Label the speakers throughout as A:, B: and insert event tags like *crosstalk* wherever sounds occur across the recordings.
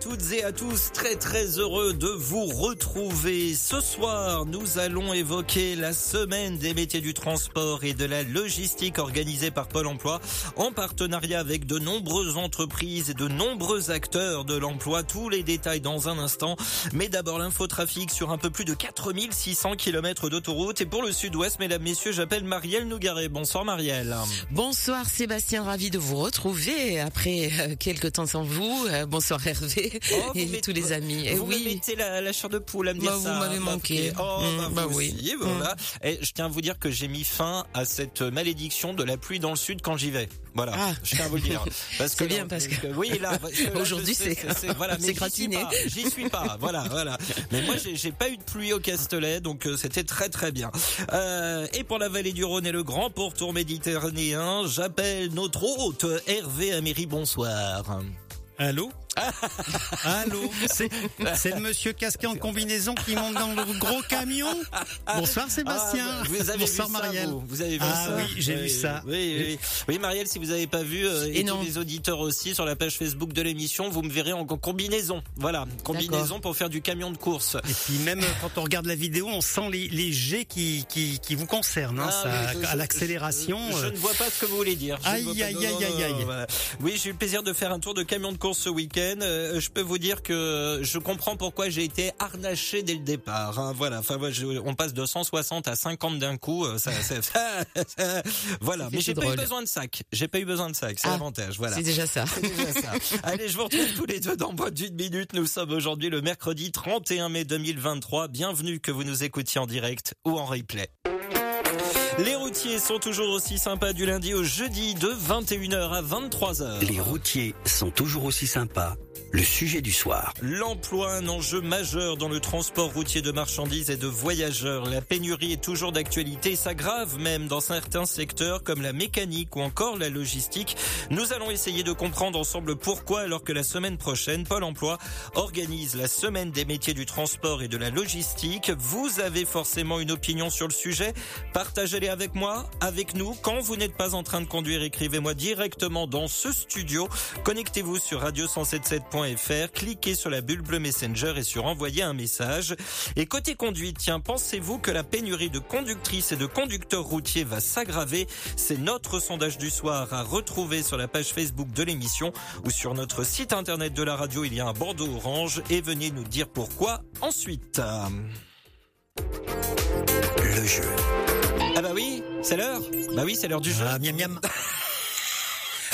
A: Toutes et à tous, très très heureux de vous retrouver. Ce soir, nous allons évoquer la semaine des métiers du transport et de la logistique organisée par Pôle emploi en partenariat avec de nombreuses entreprises et de nombreux acteurs de l'emploi. Tous les détails dans un instant. Mais d'abord l'infotrafic sur un peu plus de 4600 km d'autoroute. Et pour le sud-ouest, mesdames, messieurs, j'appelle Marielle Nougaret. Bonsoir Marielle.
B: Bonsoir Sébastien, ravi de vous retrouver après euh, quelques temps sans vous. Euh, bonsoir Hervé
A: Oh, *laughs*
B: et
A: mettez-
B: tous les amis. Eh
A: Vous me
B: oui,
A: mettez la, la chair de poule à me dire
B: Bah, vous
A: ça.
B: m'avez manqué.
A: écoutez, Oh,
B: Mmh,
A: bah,
B: bah
A: vous
B: oui.
A: aussi, voilà. Et je tiens à vous dire que j'ai mis fin à cette malédiction de la pluie dans le sud quand j'y vais. Voilà.
B: Ah.
A: Je tiens à vous le dire. *laughs* Parce que
B: bien,
A: là,
B: parce que-
A: oui, là, *laughs*
B: Aujourd'hui, c'est-
A: voilà,
B: c'est gratiné.
A: J'y suis pas. Voilà, voilà. Mais moi, j'ai j'ai pas eu de pluie au Castellet, donc euh, c'était très très bien. Euh, et pour la vallée du Rhône et le grand pourtour méditerranéen, j'appelle notre hôte Hervé Améry. Bonsoir.
C: Allô *laughs* Allô C'est le monsieur casqué en combinaison qui monte dans le gros camion Bonsoir Sébastien
A: Ah, vous avez
C: Bonsoir
A: vu ça,
C: Marielle
A: vous, Vous avez vu
C: Ah
A: ça
C: oui, j'ai vu ça.
A: Oui, oui, oui. Oui, Marielle, si vous n'avez pas vu, euh, et,
B: Et
A: tous les auditeurs aussi sur la page Facebook de l'émission, vous me verrez en combinaison. Voilà, combinaison pour faire du camion de course.
C: Et puis même euh, quand on regarde la vidéo, on sent les, les jets qui, qui, qui vous concernent, hein,
A: Ah,
C: ça,
A: oui, je-
C: à l'accélération.
A: Je, je
C: euh,
A: ne vois pas ce que vous voulez dire.
C: Aïe, aïe, aïe, aïe, aïe.
A: Oui, j'ai eu le plaisir de faire un tour de camion de course ce week-end. Euh, je peux vous dire que je comprends pourquoi j'ai été harnaché dès le départ. hein. Voilà, enfin, je- on passe de 160 à 50 d'un coup. euh, Ça, ça- ça- voilà, mais j'ai pas eu besoin de sac. J'ai pas eu besoin de sac. C'est
B: Ah,
A: l'avantage. Voilà.
B: c'est déjà ça.
A: Déjà ça. *laughs* Allez, je vous retrouve tous les deux dans moins d'une minute. Nous sommes aujourd'hui le mercredi 31 mai 2023. Bienvenue que vous nous écoutiez en direct ou en replay. Les routiers sont toujours aussi sympas du lundi au jeudi de 21h à 23h.
D: Les routiers sont toujours aussi sympas. Le sujet du soir.
A: L'emploi, un enjeu majeur dans le transport routier de marchandises et de voyageurs. La pénurie est toujours d'actualité et s'aggrave même dans certains secteurs comme la mécanique ou encore la logistique. Nous allons essayer de comprendre ensemble pourquoi alors que la semaine prochaine, Pôle emploi organise la semaine des métiers du transport et de la logistique. Vous avez forcément une opinion sur le sujet. Partagez-les avec moi, avec nous. Quand vous n'êtes pas en train de conduire, écrivez-moi directement dans ce studio. Connectez-vous sur radio177.fr, cliquez sur la bulle bleue Messenger et sur envoyer un message. Et côté conduite, tiens, pensez-vous que la pénurie de conductrices et de conducteurs routiers va s'aggraver? C'est notre sondage du soir à retrouver sur la page Facebook de l'émission ou sur notre site internet de la radio. Il y a un bandeau orange et venez nous dire pourquoi ensuite.
D: Le jeu.
A: Ah bah oui, c'est l'heure. Bah oui, c'est l'heure du jeu.
C: Ah, miam miam. *laughs*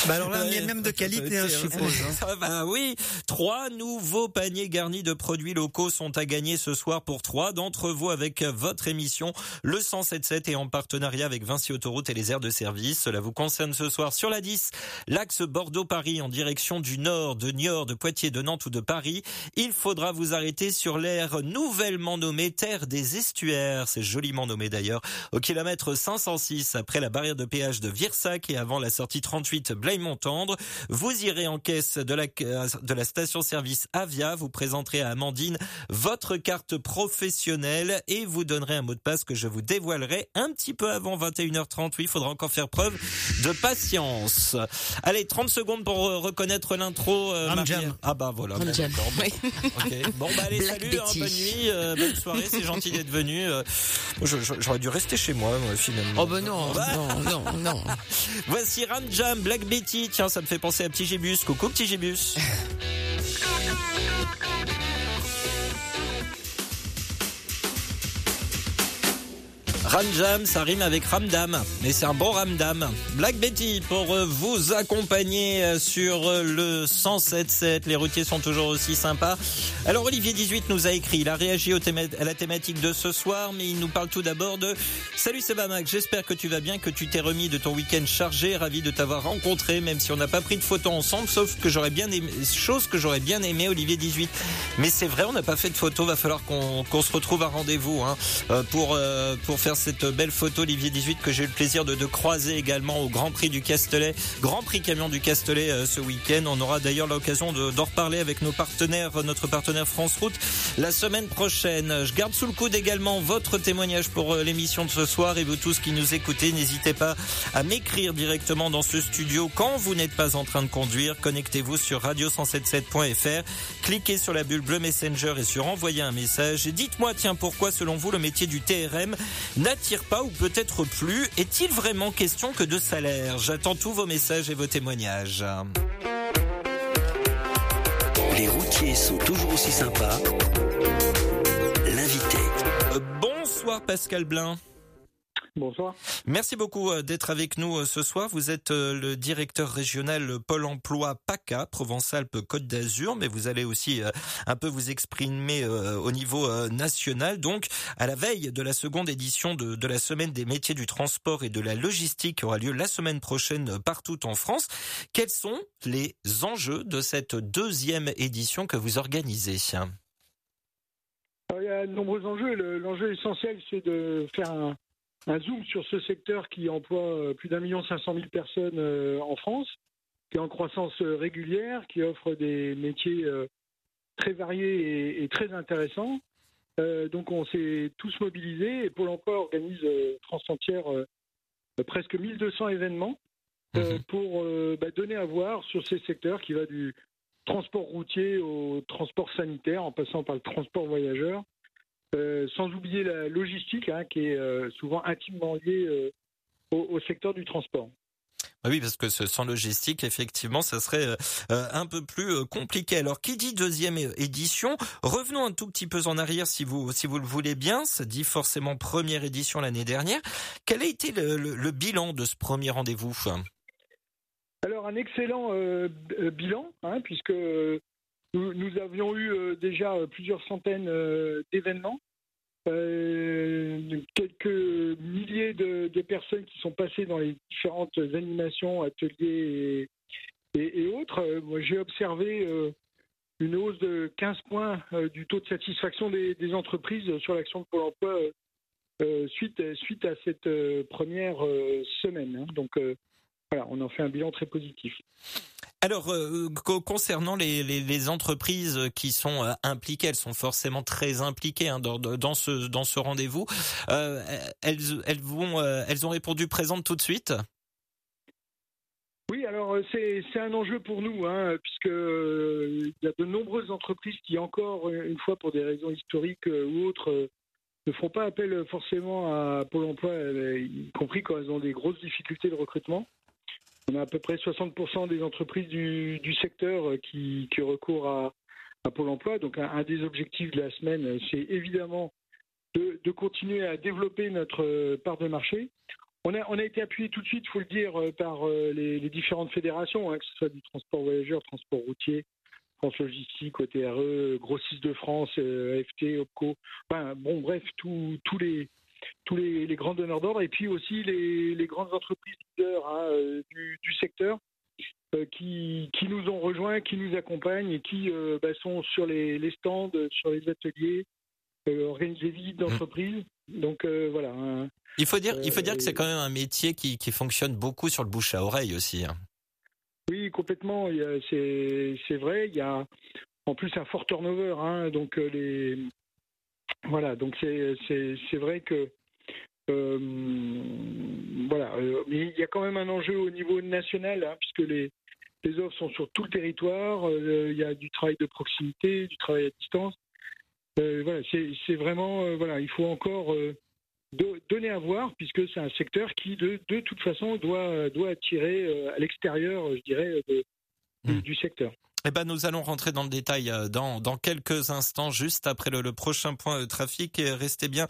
C: bah alors là,
A: Ouais.
C: miam de qualité, hein, je suppose. hein.
A: Ah bah oui, trois nouveaux paniers garnis de produits locaux sont à gagner ce soir pour trois d'entre vous avec votre émission Le 1077 et en partenariat avec Vinci Autoroute et les aires de service. Cela vous concerne ce soir sur la 10, l'axe Bordeaux-Paris en direction du nord, de Niort, de Poitiers, de Nantes ou de Paris. Il faudra vous arrêter sur l'aire nouvellement nommée Terre des Estuaires. C'est joliment nommé d'ailleurs. Au kilomètre 506 après la barrière de péage de Virsac et avant la sortie 38 Blaye-Montendre. Vous irez en caisse de la, de la station-service Avia, vous présenterez à Amandine votre carte professionnelle et vous donnerez un mot de passe que je vous dévoilerai un petit peu avant 21h30. Oui, il faudra encore faire preuve de patience. Allez, 30 secondes pour reconnaître l'intro. euh,
C: Ram
A: Marielle.
C: Jam.
A: Ah bah voilà. Bon.
B: Oui.
A: Bah allez,
B: Black
A: salut, hein, bonne nuit, euh, bonne soirée, c'est gentil d'être venu. euh. J'aurais dû rester chez moi, moi, finalement.
B: Oh ben non,
A: Bah,
B: non, non, non.
A: Voici Ram Jam, Black Tiens, ça me fait penser à Petit Gébus. Coucou Petit Gébus. *laughs* Ramjam, ça rime avec Ramdam, mais c'est un bon Ramdam. Black Betty pour euh, vous accompagner euh, sur euh, le 107.7. Les routiers sont toujours aussi sympas. Alors Olivier 18 nous a écrit, il a réagi à la thématique de ce soir, mais il nous parle tout d'abord de Salut Sebamac, j'espère que tu vas bien, que tu t'es remis de ton week-end chargé, ravi de t'avoir rencontré, même si on n'a pas pris de photos ensemble, sauf que j'aurais bien aimé, chose que j'aurais bien aimé Olivier 18. Mais c'est vrai, on n'a pas fait de photos, va falloir qu'on se retrouve à rendez-vous hein, pour euh, pour faire cette belle photo Olivier 18 que j'ai eu le plaisir de, croiser également au Grand Prix du Castellet, Grand Prix camion du Castellet euh, ce week-end. On aura d'ailleurs l'occasion d'en reparler avec nos partenaires, notre partenaire France Route la semaine prochaine. Je garde sous le coude également votre témoignage pour euh, l'émission de ce soir et vous tous qui nous écoutez, n'hésitez pas à m'écrire directement dans ce studio quand vous n'êtes pas en train de conduire. Connectez-vous sur radio177.fr, cliquez sur la bulle bleu Messenger et sur envoyer un message. Dites-moi, tiens, pourquoi selon vous le métier du TRM n'attire pas ou peut-être plus Est-il vraiment question que de salaire? J'attends tous vos messages et vos témoignages.
D: Les routiers sont toujours aussi sympas. L'invité.
A: Euh, bonsoir Pascal Blin.
E: Bonsoir.
A: Merci beaucoup euh, d'être avec nous euh, ce soir. Vous êtes euh, le directeur régional Pôle emploi PACA, Provence-Alpes-Côte d'Azur, mais vous allez aussi un peu vous exprimer au niveau national. Donc, à la veille de la seconde édition de, de la semaine des métiers du transport et de la logistique qui aura lieu la semaine prochaine partout en France, quels sont les enjeux de cette deuxième édition que vous organisez?
E: Il y a de nombreux enjeux. L'enjeu essentiel, c'est de faire un un zoom sur ce secteur qui emploie euh, plus d'un million cinq cent mille personnes euh, en France, qui est en croissance euh, régulière, qui offre des métiers très variés et, très intéressants. donc on s'est tous mobilisés et Pôle Emploi organise France entière presque 1200 événements mhm. pour bah, donner à voir sur ces secteurs qui va du transport routier au transport sanitaire en passant par le transport voyageur euh, sans oublier la logistique, hein, qui est euh, souvent intimement liée euh, au, secteur du transport.
A: Ah oui, parce que sans logistique, effectivement, ça serait un peu plus compliqué. Alors, qui dit deuxième édition? Revenons un tout petit peu en arrière, si vous si vous le voulez bien. Ça dit forcément première édition l'année dernière. Quel a été le, bilan de ce premier rendez-vous?
E: Alors, un excellent bilan, hein, puisque nous, avions eu euh, déjà euh, plusieurs centaines euh, d'événements, quelques milliers de, personnes qui sont passées dans les différentes animations, ateliers et, autres. Moi, j'ai observé une hausse de 15 points du taux de satisfaction des, entreprises sur l'action de Pôle emploi suite, suite à cette première semaine. Hein. Donc voilà, on en fait un bilan très positif.
A: Alors, euh, concernant les, entreprises qui sont euh, impliquées, elles sont forcément très impliquées hein, dans, ce, rendez-vous. Euh, elles, elles, vont, elles ont répondu présentes tout de suite?
E: Oui, alors c'est un enjeu pour nous, hein, puisque il y a de nombreuses entreprises qui, encore une fois, pour des raisons historiques ou autres, ne font pas appel forcément à Pôle Emploi, y compris quand elles ont des grosses difficultés de recrutement. On a à peu près 60% des entreprises du, secteur qui, recourent à, Pôle emploi. Donc un, des objectifs de la semaine, c'est évidemment de, continuer à développer notre part de marché. On a, été appuyé tout de suite, il faut le dire, par euh, les, différentes fédérations, hein, que ce soit du transport voyageur, transport routier, France Logistique, OTRE, Grossis de France, euh, AFT, OPCO, enfin, bon bref, tous les, tous les, grands donneurs d'ordre et puis aussi les, grandes entreprises leaders hein, euh, du, secteur euh, qui, qui, nous ont rejoints, qui nous accompagnent et qui euh, bah, sont sur les, stands, sur les ateliers, organisent des visites d'entreprise. Donc voilà. Hein.
A: il faut dire, il faut dire que c'est quand même un métier qui, fonctionne beaucoup sur le bouche à oreille aussi. Hein.
E: Oui, complètement. C'est vrai. Il y a en plus un fort turnover. Hein, donc les voilà, donc c'est vrai que euh, voilà, euh, mais il y a quand même un enjeu au niveau national, hein, puisque les, les offres sont sur tout le territoire. Euh, il y a du travail de proximité, du travail à distance. voilà, c'est vraiment voilà, il faut encore donner à voir, puisque c'est un secteur qui de, de toute façon doit doit attirer à l'extérieur, je dirais, mmh. du secteur.
A: Eh ben, nous allons rentrer dans le détail euh, dans, dans quelques instants, juste après le, le prochain point de trafic. Restez bien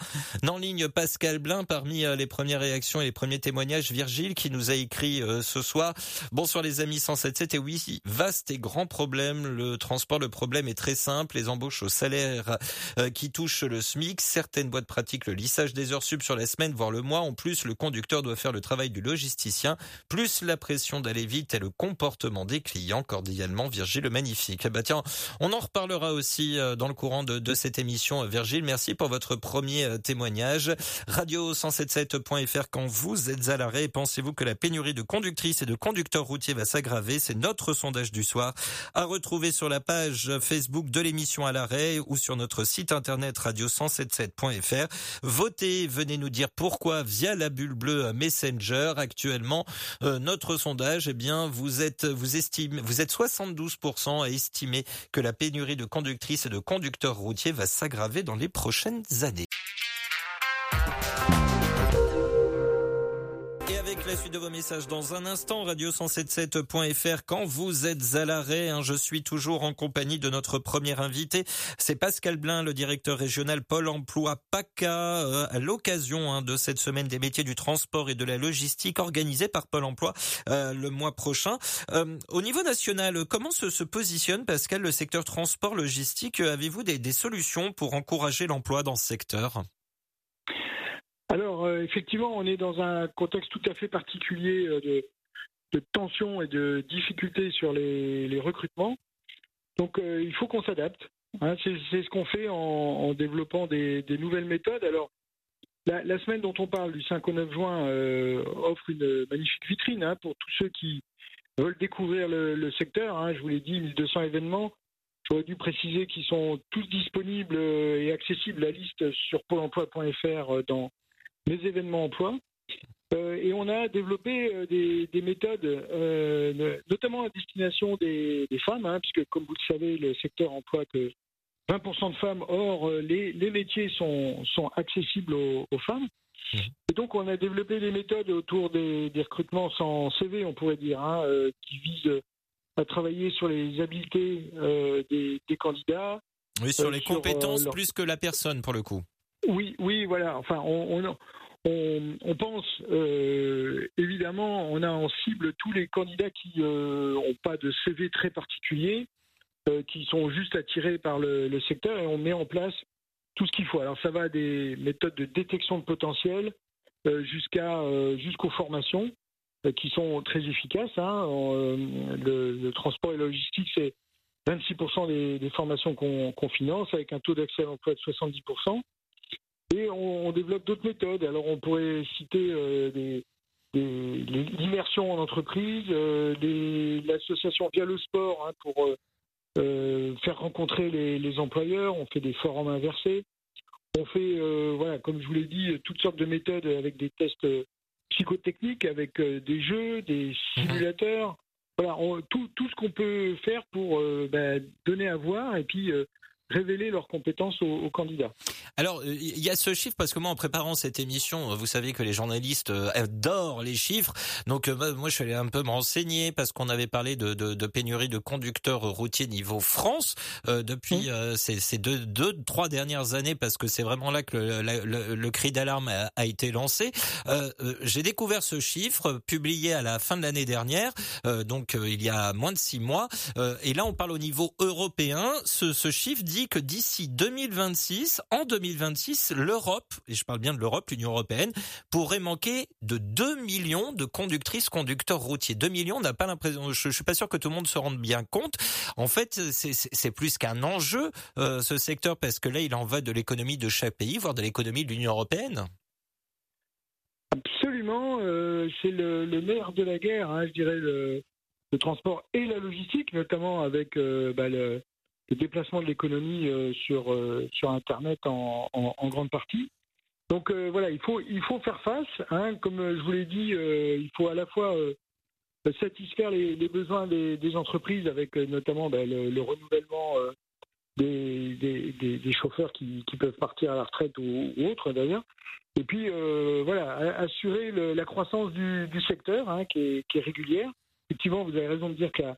A: en ligne, Pascal Blin, parmi euh, les premières réactions et les premiers témoignages. Virgile qui nous a écrit euh, ce soir. Bonsoir les amis 177. Et oui, vaste et grand problème. Le transport, le problème est très simple. Les embauches au salaire qui touchent le SMIC. Certaines boîtes pratiquent le lissage des heures sub sur la semaine, voire le mois. En plus, le conducteur doit faire le travail du logisticien. Plus la pression d'aller vite et le comportement des clients. Cordialement, Virgile Virgile Magnifique. Bah tiens, on en reparlera aussi dans le courant de, de cette émission. Virgile, merci pour votre premier témoignage. Radio177.fr quand vous êtes à l'arrêt, pensez-vous que la pénurie de conductrices et de conducteurs routiers va s'aggraver? C'est notre sondage du soir à retrouver sur la page Facebook de l'émission à l'arrêt ou sur notre site internet radio177.fr. Votez, venez nous dire pourquoi via la bulle bleue Messenger. Actuellement, euh, notre sondage, eh bien, vous êtes, vous estimez, vous êtes 72% à estimer que la pénurie de conductrices et de conducteurs routiers va s'aggraver dans les prochaines années. La suite de vos messages dans un instant. Radio177.fr quand vous êtes à l'arrêt. Hein, je suis toujours en compagnie de notre premier invité. C'est Pascal Blin, le directeur régional Pôle emploi PACA, euh, à l'occasion hein, de cette semaine des métiers du transport et de la logistique organisée par Pôle emploi euh, le mois prochain. Euh, au niveau national, comment se, positionne, Pascal, le secteur transport logistique? Avez-vous des solutions pour encourager l'emploi dans ce secteur?
E: Euh, effectivement, on est dans un contexte tout à fait particulier euh, de, de tension et de difficultés sur les, recrutements. Donc, euh, il faut qu'on s'adapte. Hein. c'est ce qu'on fait en, développant des, nouvelles méthodes. Alors, la, semaine dont on parle, du 5 au 9 juin, offre une magnifique vitrine hein, pour tous ceux qui veulent découvrir le, secteur. Hein. Je vous l'ai dit, 1200 événements. J'aurais dû préciser qu'ils sont tous disponibles et accessibles. La liste sur pôle emploi.fr dans, les événements emploi. Euh, et on a développé euh, des, méthodes, euh, notamment à destination des, femmes, hein, puisque comme vous le savez, le secteur emploie que 20% de femmes. Or, les, métiers sont, sont accessibles aux, femmes. Mmh. Et donc, on a développé des méthodes autour des, recrutements sans CV, on pourrait dire, hein, qui visent à travailler sur les habiletés des, candidats.
A: Oui, sur les compétences plus que la personne, pour le coup.
E: Oui, oui, voilà. Enfin, on, pense euh, évidemment, on a en cible tous les candidats qui n'ont euh, pas de CV très particulier, euh, qui sont juste attirés par le, secteur, et on met en place tout ce qu'il faut. Alors ça va des méthodes de détection de potentiel jusqu'à jusqu'aux formations qui sont très efficaces. Hein. Le, transport et logistique, c'est 26% des, des, formations qu'on finance avec un taux d'accès à l'emploi de 70%. Et on, développe d'autres méthodes. Alors on pourrait citer euh, des, l'immersion en entreprise, euh, l'association via le sport hein, pour euh, faire rencontrer les, employeurs. On fait des forums inversés. On fait, voilà, comme je vous l'ai dit, toutes sortes de méthodes avec des tests psychotechniques, avec des jeux, des mhm. simulateurs. Voilà, tout, tout, ce qu'on peut faire pour ben, donner à voir et puis révéler leurs compétences aux, candidats.
A: Alors, il y a ce chiffre parce que moi, en préparant cette émission, vous savez que les journalistes euh, adorent les chiffres. Donc, euh, moi, je suis allé un peu me renseigner parce qu'on avait parlé de, de, de, pénurie de conducteurs routiers niveau France euh, depuis mmh. ces, deux, deux, trois dernières années parce que c'est vraiment là que le, le, cri d'alarme a, a, été lancé. J'ai découvert ce chiffre publié à la fin de l'année dernière, donc il y a moins de six mois. et là, on parle au niveau européen. Ce, ce chiffre dit que d'ici 2026, en 2026, l'Europe, et je parle bien de l'Europe, l'Union européenne, pourrait manquer de 2 millions de conductrices, conducteurs routiers. 2 millions, on n'a pas l'impression, je, ne suis pas sûr que tout le monde se rende bien compte. En fait, c'est plus qu'un enjeu, euh, ce secteur, parce que là, il en va de l'économie de chaque pays, voire de l'économie de l'Union européenne.
E: Absolument, euh, c'est le, le, de la guerre, hein, je dirais, le, transport et la logistique, notamment avec euh, bah, le, le déplacement de l'économie euh, sur, euh, sur Internet en, grande partie. Donc euh, voilà, il faut, il faut faire face. Hein, comme je vous l'ai dit, il faut à la fois satisfaire les, besoins des, entreprises avec notamment ben, le, renouvellement des, des, chauffeurs qui, qui, peuvent partir à la retraite ou, autres d'ailleurs. Et puis voilà, assurer la croissance du, du secteur hein, qui, est, qui, est, régulière. Effectivement, vous avez raison de dire que la,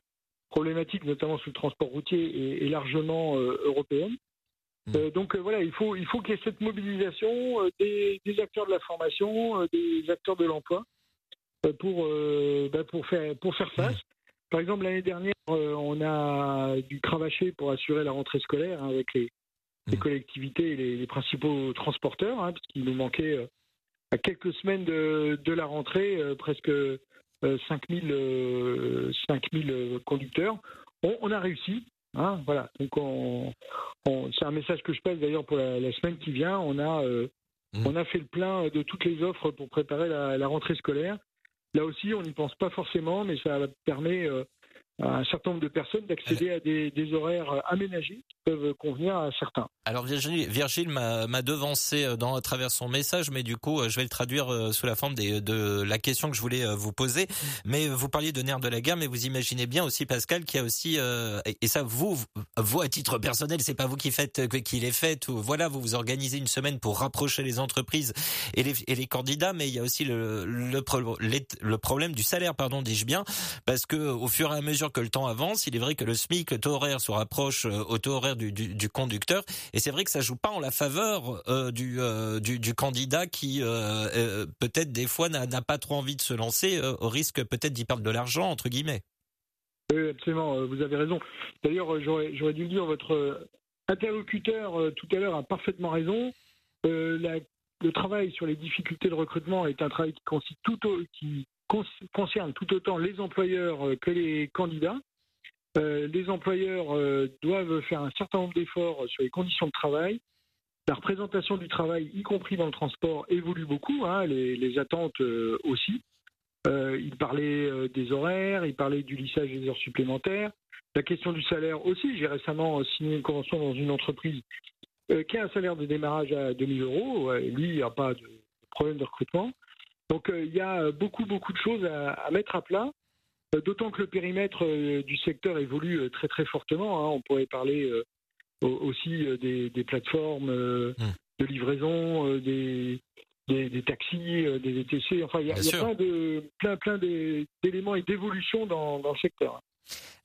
E: problématique, notamment sur le transport routier, est, largement euh, européenne. Hmm. Euh, donc euh, voilà, il faut, il faut qu'il y ait cette mobilisation des, acteurs de la formation, des acteurs de l'emploi pour, bah, pour, faire, pour faire face. Par exemple, l'année dernière, on a dû cravacher pour assurer la rentrée scolaire hein, avec les, les, collectivités et les, principaux transporteurs, hein, parce qu'il nous manquait à quelques semaines de, de la rentrée presque 5000 euh, 5000 euh, conducteurs. on, a réussi. Hein, voilà. Donc, on, c'est un message que je passe d'ailleurs pour la, semaine qui vient. On a, mmh. on a fait le plein de toutes les offres pour préparer la, la rentrée scolaire. Là aussi, on n'y pense pas forcément, mais ça permet un certain nombre de personnes d'accéder à des, horaires aménagés qui peuvent convenir à certains.
A: Alors Virgile, Virgile m'a devancé euh, dans, à travers son message, mais du coup, euh, je vais le traduire euh, sous la forme de la question que je voulais vous poser. Mais vous parliez de nerfs de la guerre, mais vous imaginez bien aussi Pascal qui a aussi, et ça vous, à titre personnel, c'est pas vous qui faites, qui les faites, ou voilà, vous vous organisez une semaine pour rapprocher les entreprises et les, candidats, mais il y a aussi le, le, le problème du salaire, pardon, dis-je bien, parce que au fur et à mesure que le temps avance, il est vrai que le SMIC, le taux horaire se rapproche au taux horaire du, du, du conducteur, et c'est vrai que ça joue pas en la faveur euh, du, euh, du, candidat qui euh, peut-être des fois n'a pas trop envie de se lancer au risque peut-être d'y perdre de l'argent entre guillemets.
E: Oui, absolument, vous avez raison. D'ailleurs, j'aurais dû le dire, votre interlocuteur tout à l'heure a parfaitement raison. Le travail sur les difficultés de recrutement est un travail qui, tout, qui concerne tout autant les employeurs que les candidats. Euh, les employeurs euh, doivent faire un certain nombre d'efforts sur les conditions de travail. La représentation du travail, y compris dans le transport, évolue beaucoup, hein, les, attentes euh, aussi. il parlait des horaires, il parlait du lissage des heures supplémentaires. La question du salaire aussi. J'ai récemment signé une convention dans une entreprise qui a un salaire de démarrage à 2000 euros. lui, il n'y a pas de problème de recrutement. Donc il y a beaucoup, beaucoup de choses à mettre à plat. Euh, d'autant que le périmètre euh, du secteur évolue euh, très très fortement. Hein. On pourrait parler aussi des, plateformes mmh. de livraison, des, des, taxis, des VTC. Enfin, il y a, plein de plein plein d'éléments et d'évolution dans, dans le secteur.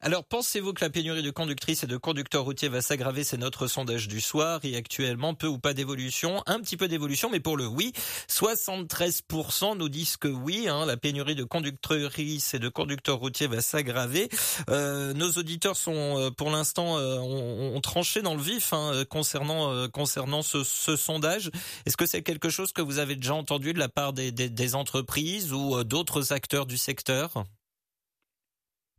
A: Alors, pensez-vous que la pénurie de conductrices et de conducteurs routiers va s'aggraver? C'est notre sondage du soir. Et actuellement, peu ou pas d'évolution Un petit peu d'évolution, mais pour le oui. 73% nous disent que oui, hein, la pénurie de conductrices et de conducteurs routiers va s'aggraver. Euh, nos auditeurs sont, euh, pour l'instant, euh, ont, tranché dans le vif hein, concernant concernant ce, sondage. Est-ce que c'est quelque chose que vous avez déjà entendu de la part des entreprises ou d'autres acteurs du secteur?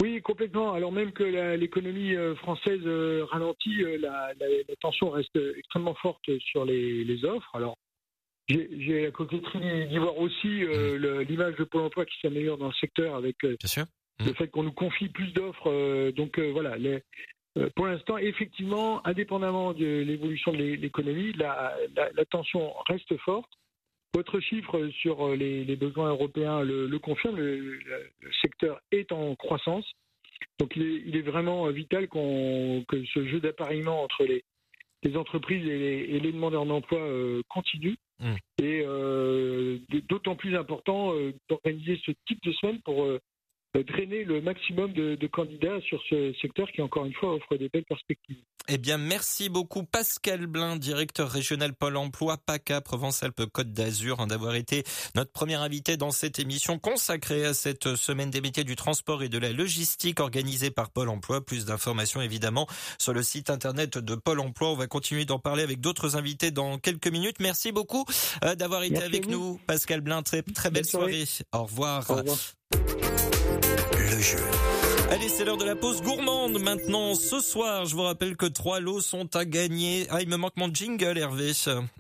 E: Oui, complètement. Alors même que l'économie euh, française euh, ralentit, euh, la, tension reste extrêmement forte sur les, offres. Alors, j'ai la coquetterie d'y voir aussi mmh. l'image de Pôle emploi qui s'améliore dans le secteur avec le mmh. fait qu'on nous confie plus d'offres. donc voilà, pour l'instant, effectivement, indépendamment de l'évolution de l'économie, la, tension reste forte. Votre chiffre sur euh, les, besoins européens le, confirme, le, secteur est en croissance. Donc il est, vraiment euh, vital que ce jeu d'appareillement entre les, entreprises et les, demandeurs d'emploi euh, continue. Mmh. Et d'autant plus important d'organiser ce type de semaine pour drainer le maximum de, de, candidats sur ce secteur qui, encore une fois, offre des belles perspectives.
A: Eh bien, merci beaucoup Pascal Blin, directeur régional Pôle emploi PACA Provence-Alpes-Côte d'Azur, hein, d'avoir été notre premier invité dans cette émission consacrée à cette semaine des métiers du transport et de la logistique organisée par Pôle emploi. Plus d'informations évidemment sur le site internet de Pôle emploi. On va continuer d'en parler avec d'autres invités dans quelques minutes. Merci beaucoup euh, d'avoir été avec nous, Pascal Blin. Très, très belle soirée. Au revoir. Au revoir le jeu. Allez, c'est l'heure de la pause gourmande maintenant. Ce soir, je vous rappelle que trois lots sont à gagner. Ah, il me manque mon jingle, Hervé.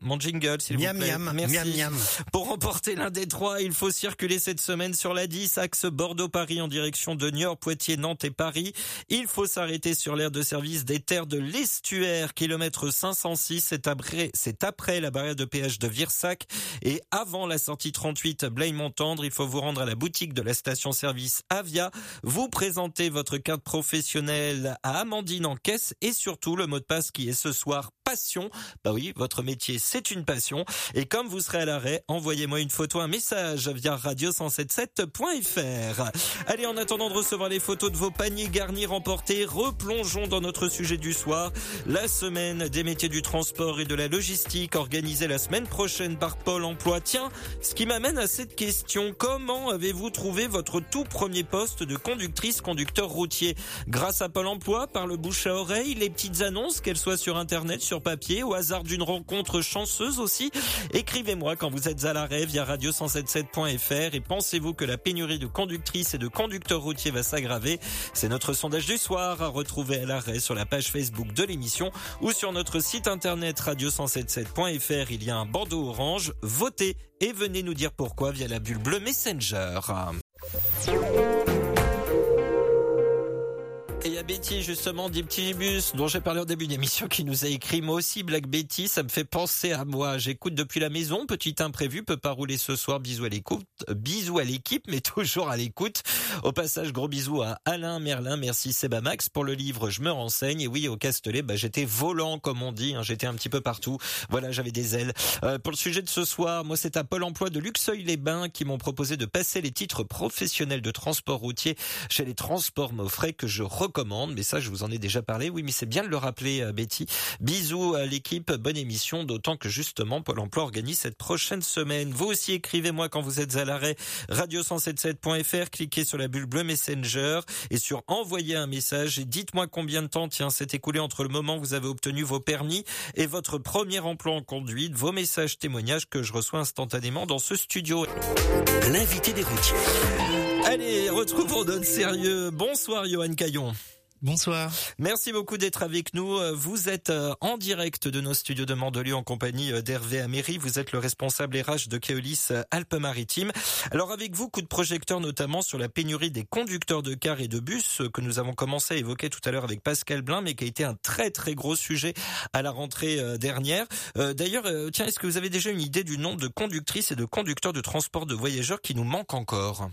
A: Mon jingle, s'il vous plaît.
C: Miam,
A: Merci.
C: Miam, miam.
A: Pour remporter l'un des trois, il faut circuler cette semaine sur la 10, axe Bordeaux-Paris en direction de Niort, Poitiers, Nantes et Paris. Il faut s'arrêter sur l'aire de service des terres de l'Estuaire, kilomètre 506. C'est après, c'est après la barrière de péage de Virsac et avant la sortie 38 Blaye-Montendre. Il faut vous rendre à la boutique de la station-service Avia. Vous présenter votre carte professionnelle à Amandine en caisse et surtout le mot de passe qui est ce soir passion. Bah oui, votre métier c'est une passion et comme vous serez à l'arrêt, envoyez-moi une photo, un message via radio177.fr. Allez, en attendant de recevoir les photos de vos paniers garnis remportés, replongeons dans notre sujet du soir, la semaine des métiers du transport et de la logistique organisée la semaine prochaine par Pôle Emploi. Tiens, ce qui m'amène à cette question, comment avez-vous trouvé votre tout premier poste de conductrice conducteur routier? Grâce à Pôle emploi, par le bouche à oreille, les petites annonces, qu'elles soient sur Internet, sur papier, au hasard d'une rencontre chanceuse aussi. Écrivez-moi quand vous êtes à l'arrêt via radio177.fr et pensez-vous que la pénurie de conductrices et de conducteurs routiers va s'aggraver? C'est notre sondage du soir à retrouver à l'arrêt sur la page Facebook de l'émission ou sur notre site internet radio177.fr. Il y a un bandeau orange. Votez et venez nous dire pourquoi via la bulle bleue Messenger. Et il y a Betty, justement, d'Iptibus, dont j'ai parlé au début d'émission, qui nous a écrit, moi aussi, Black Betty, ça me fait penser à moi. J'écoute depuis la maison, petit imprévu, peut pas rouler ce soir, bisous à l'écoute, bisous à l'équipe, mais *laughs* toujours à l'écoute. Au passage, gros bisous à Alain Merlin, merci Sebamax pour le livre Je me renseigne. Et oui, au Castellet, bah, j'étais volant, comme on dit, hein, j'étais un petit peu partout. Voilà, j'avais des ailes. Euh, pour le sujet de ce soir, moi, c'est à Pôle emploi de Luxeuil-les-Bains qui m'ont proposé de passer les titres professionnels de transport routier chez les transports Maufray que je recommande, mais ça je vous en ai déjà parlé. Oui, mais c'est bien de le rappeler, euh, Betty. Bisous à l'équipe, bonne émission, d'autant que justement Pôle Emploi organise cette prochaine semaine. Vous aussi écrivez-moi quand vous êtes à l'arrêt. Radio177.fr, cliquez sur la bulle bleue Messenger et sur envoyer un message et dites-moi combien de temps tiens s'est écoulé entre le moment où vous avez obtenu vos permis et votre premier emploi en conduite. Vos messages témoignages que je reçois instantanément dans ce studio.
D: L'invité des routiers.
A: Allez, retrouvons notre sérieux. Bonsoir Johan Caillon.
F: Bonsoir.
A: Merci beaucoup d'être avec nous. Vous êtes euh, en direct de nos studios de Mandelieu en compagnie euh, d'Hervé Améry. Vous êtes le responsable RH de Keolis euh, Alpes-Maritimes. Alors avec vous, coup de projecteur notamment sur la pénurie des conducteurs de cars et de bus que nous avons commencé à évoquer tout à l'heure avec Pascal Blin, mais qui a été un très très gros sujet à la rentrée dernière. D'ailleurs, tiens, est-ce que vous avez déjà une idée du nombre de conductrices et de conducteurs de transport de voyageurs qui nous manquent encore?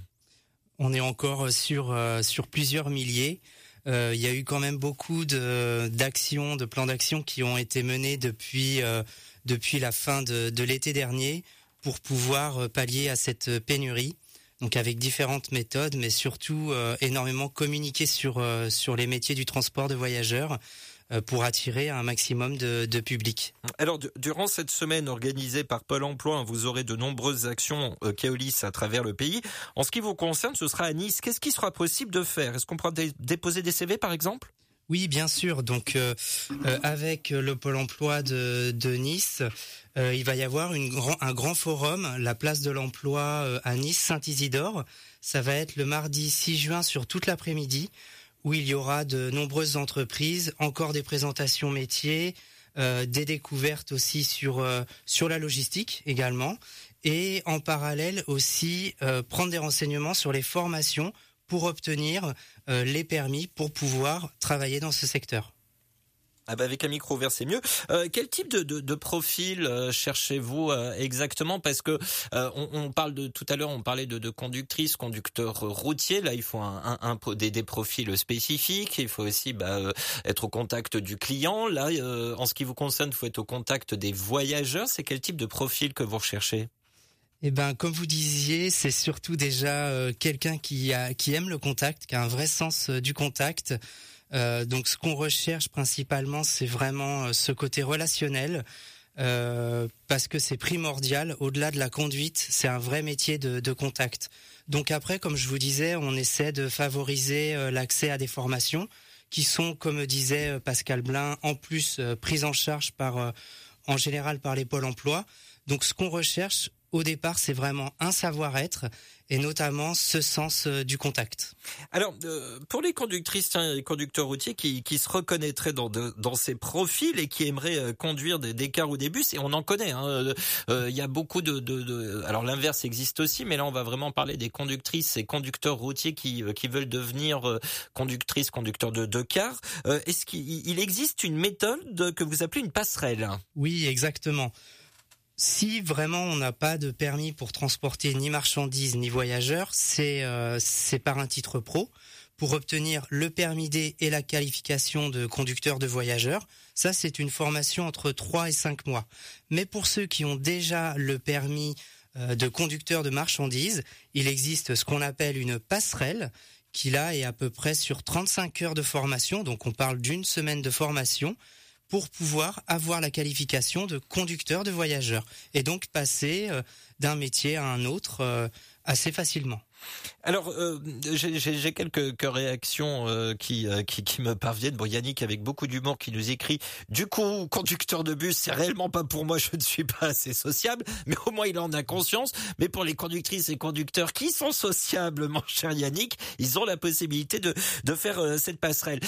F: On est encore sur, sur plusieurs milliers. Euh, il y a eu quand même beaucoup de d'actions, de plans d'action qui ont été menés depuis euh, depuis la fin de, de l'été dernier pour pouvoir euh, pallier à cette pénurie. Donc avec différentes méthodes, mais surtout énormément communiquer sur sur les métiers du transport de voyageurs euh, pour attirer un maximum de, de public.
A: Alors, durant cette semaine organisée par Pôle Emploi, vous aurez de nombreuses actions euh, Keolis à travers le pays. En ce qui vous concerne, ce sera à Nice. Qu'est-ce qui sera possible de faire? Est-ce qu'on pourra déposer des CV, par exemple?
F: Oui, bien sûr. Donc, euh, euh, avec le pôle emploi de, de Nice, euh, il va y avoir une grand, un grand forum, la place de l'emploi à Nice, Saint-Isidore. Ça va être le mardi 6 juin sur toute l'après-midi où il y aura de nombreuses entreprises, encore des présentations métiers, euh, des découvertes aussi sur euh, sur la logistique également, et en parallèle aussi euh, prendre des renseignements sur les formations pour obtenir les permis pour pouvoir travailler dans ce secteur.
A: Ah bah avec un micro ouvert c'est mieux. Euh, quel type de, de, profil euh, cherchez-vous euh, exactement? Parce que on, parle de tout à l'heure, on parlait de, de conductrices, conducteurs routiers. Là, il faut des, des, profils spécifiques. Il faut aussi bah, être au contact du client. Là, en ce qui vous concerne, il faut être au contact des voyageurs. C'est quel type de profil que vous recherchez?
F: Eh ben, comme vous disiez, c'est surtout déjà quelqu'un qui qui aime le contact, qui a un vrai sens du contact. Euh, donc ce qu'on recherche principalement, c'est vraiment euh, ce côté relationnel. Euh, parce que c'est primordial. Au-delà de la conduite, c'est un vrai métier de, contact. Donc après, comme je vous disais, on essaie de favoriser l'accès à des formations qui sont, comme disait Pascal Blin, en plus prises en charge par, en général, par les pôles emploi. Donc ce qu'on recherche au départ, c'est vraiment un savoir-être et notamment ce sens euh, du contact.
A: Alors, euh, pour les conductrices et conducteurs routiers qui, qui se reconnaîtraient dans, dans ces profils et qui aimeraient euh, conduire des, des, cars ou des bus, et on en connaît, hein, il y a beaucoup de... de, de alors l'inverse existe aussi, mais là on va vraiment parler des conductrices et conducteurs routiers qui, qui veulent devenir conductrices, conducteurs de, de cars. Est-ce qu'il existe une méthode que vous appelez une passerelle?
F: Oui, exactement. Si vraiment on n'a pas de permis pour transporter ni marchandises ni voyageurs, c'est euh, par un titre pro pour obtenir le permis D et la qualification de conducteur de voyageurs. Ça, c'est une formation entre 3 et 5 mois. Mais pour ceux qui ont déjà le permis euh, de conducteur de marchandises, il existe ce qu'on appelle une passerelle qui là est à peu près sur 35 heures de formation. Donc on parle d'une semaine de formation pour pouvoir avoir la qualification de conducteur de voyageurs et donc passer euh, d'un métier à un autre assez facilement.
A: Alors, euh, j'ai quelques, réactions euh, qui, euh, qui, qui me parviennent. Bon, Yannick avec beaucoup d'humour qui nous écrit. Du coup, conducteur de bus, c'est réellement pas pour moi. Je ne suis pas assez sociable, mais au moins il en a conscience. Mais pour les conductrices et conducteurs qui sont sociables, mon cher Yannick, ils ont la possibilité de de faire cette passerelle.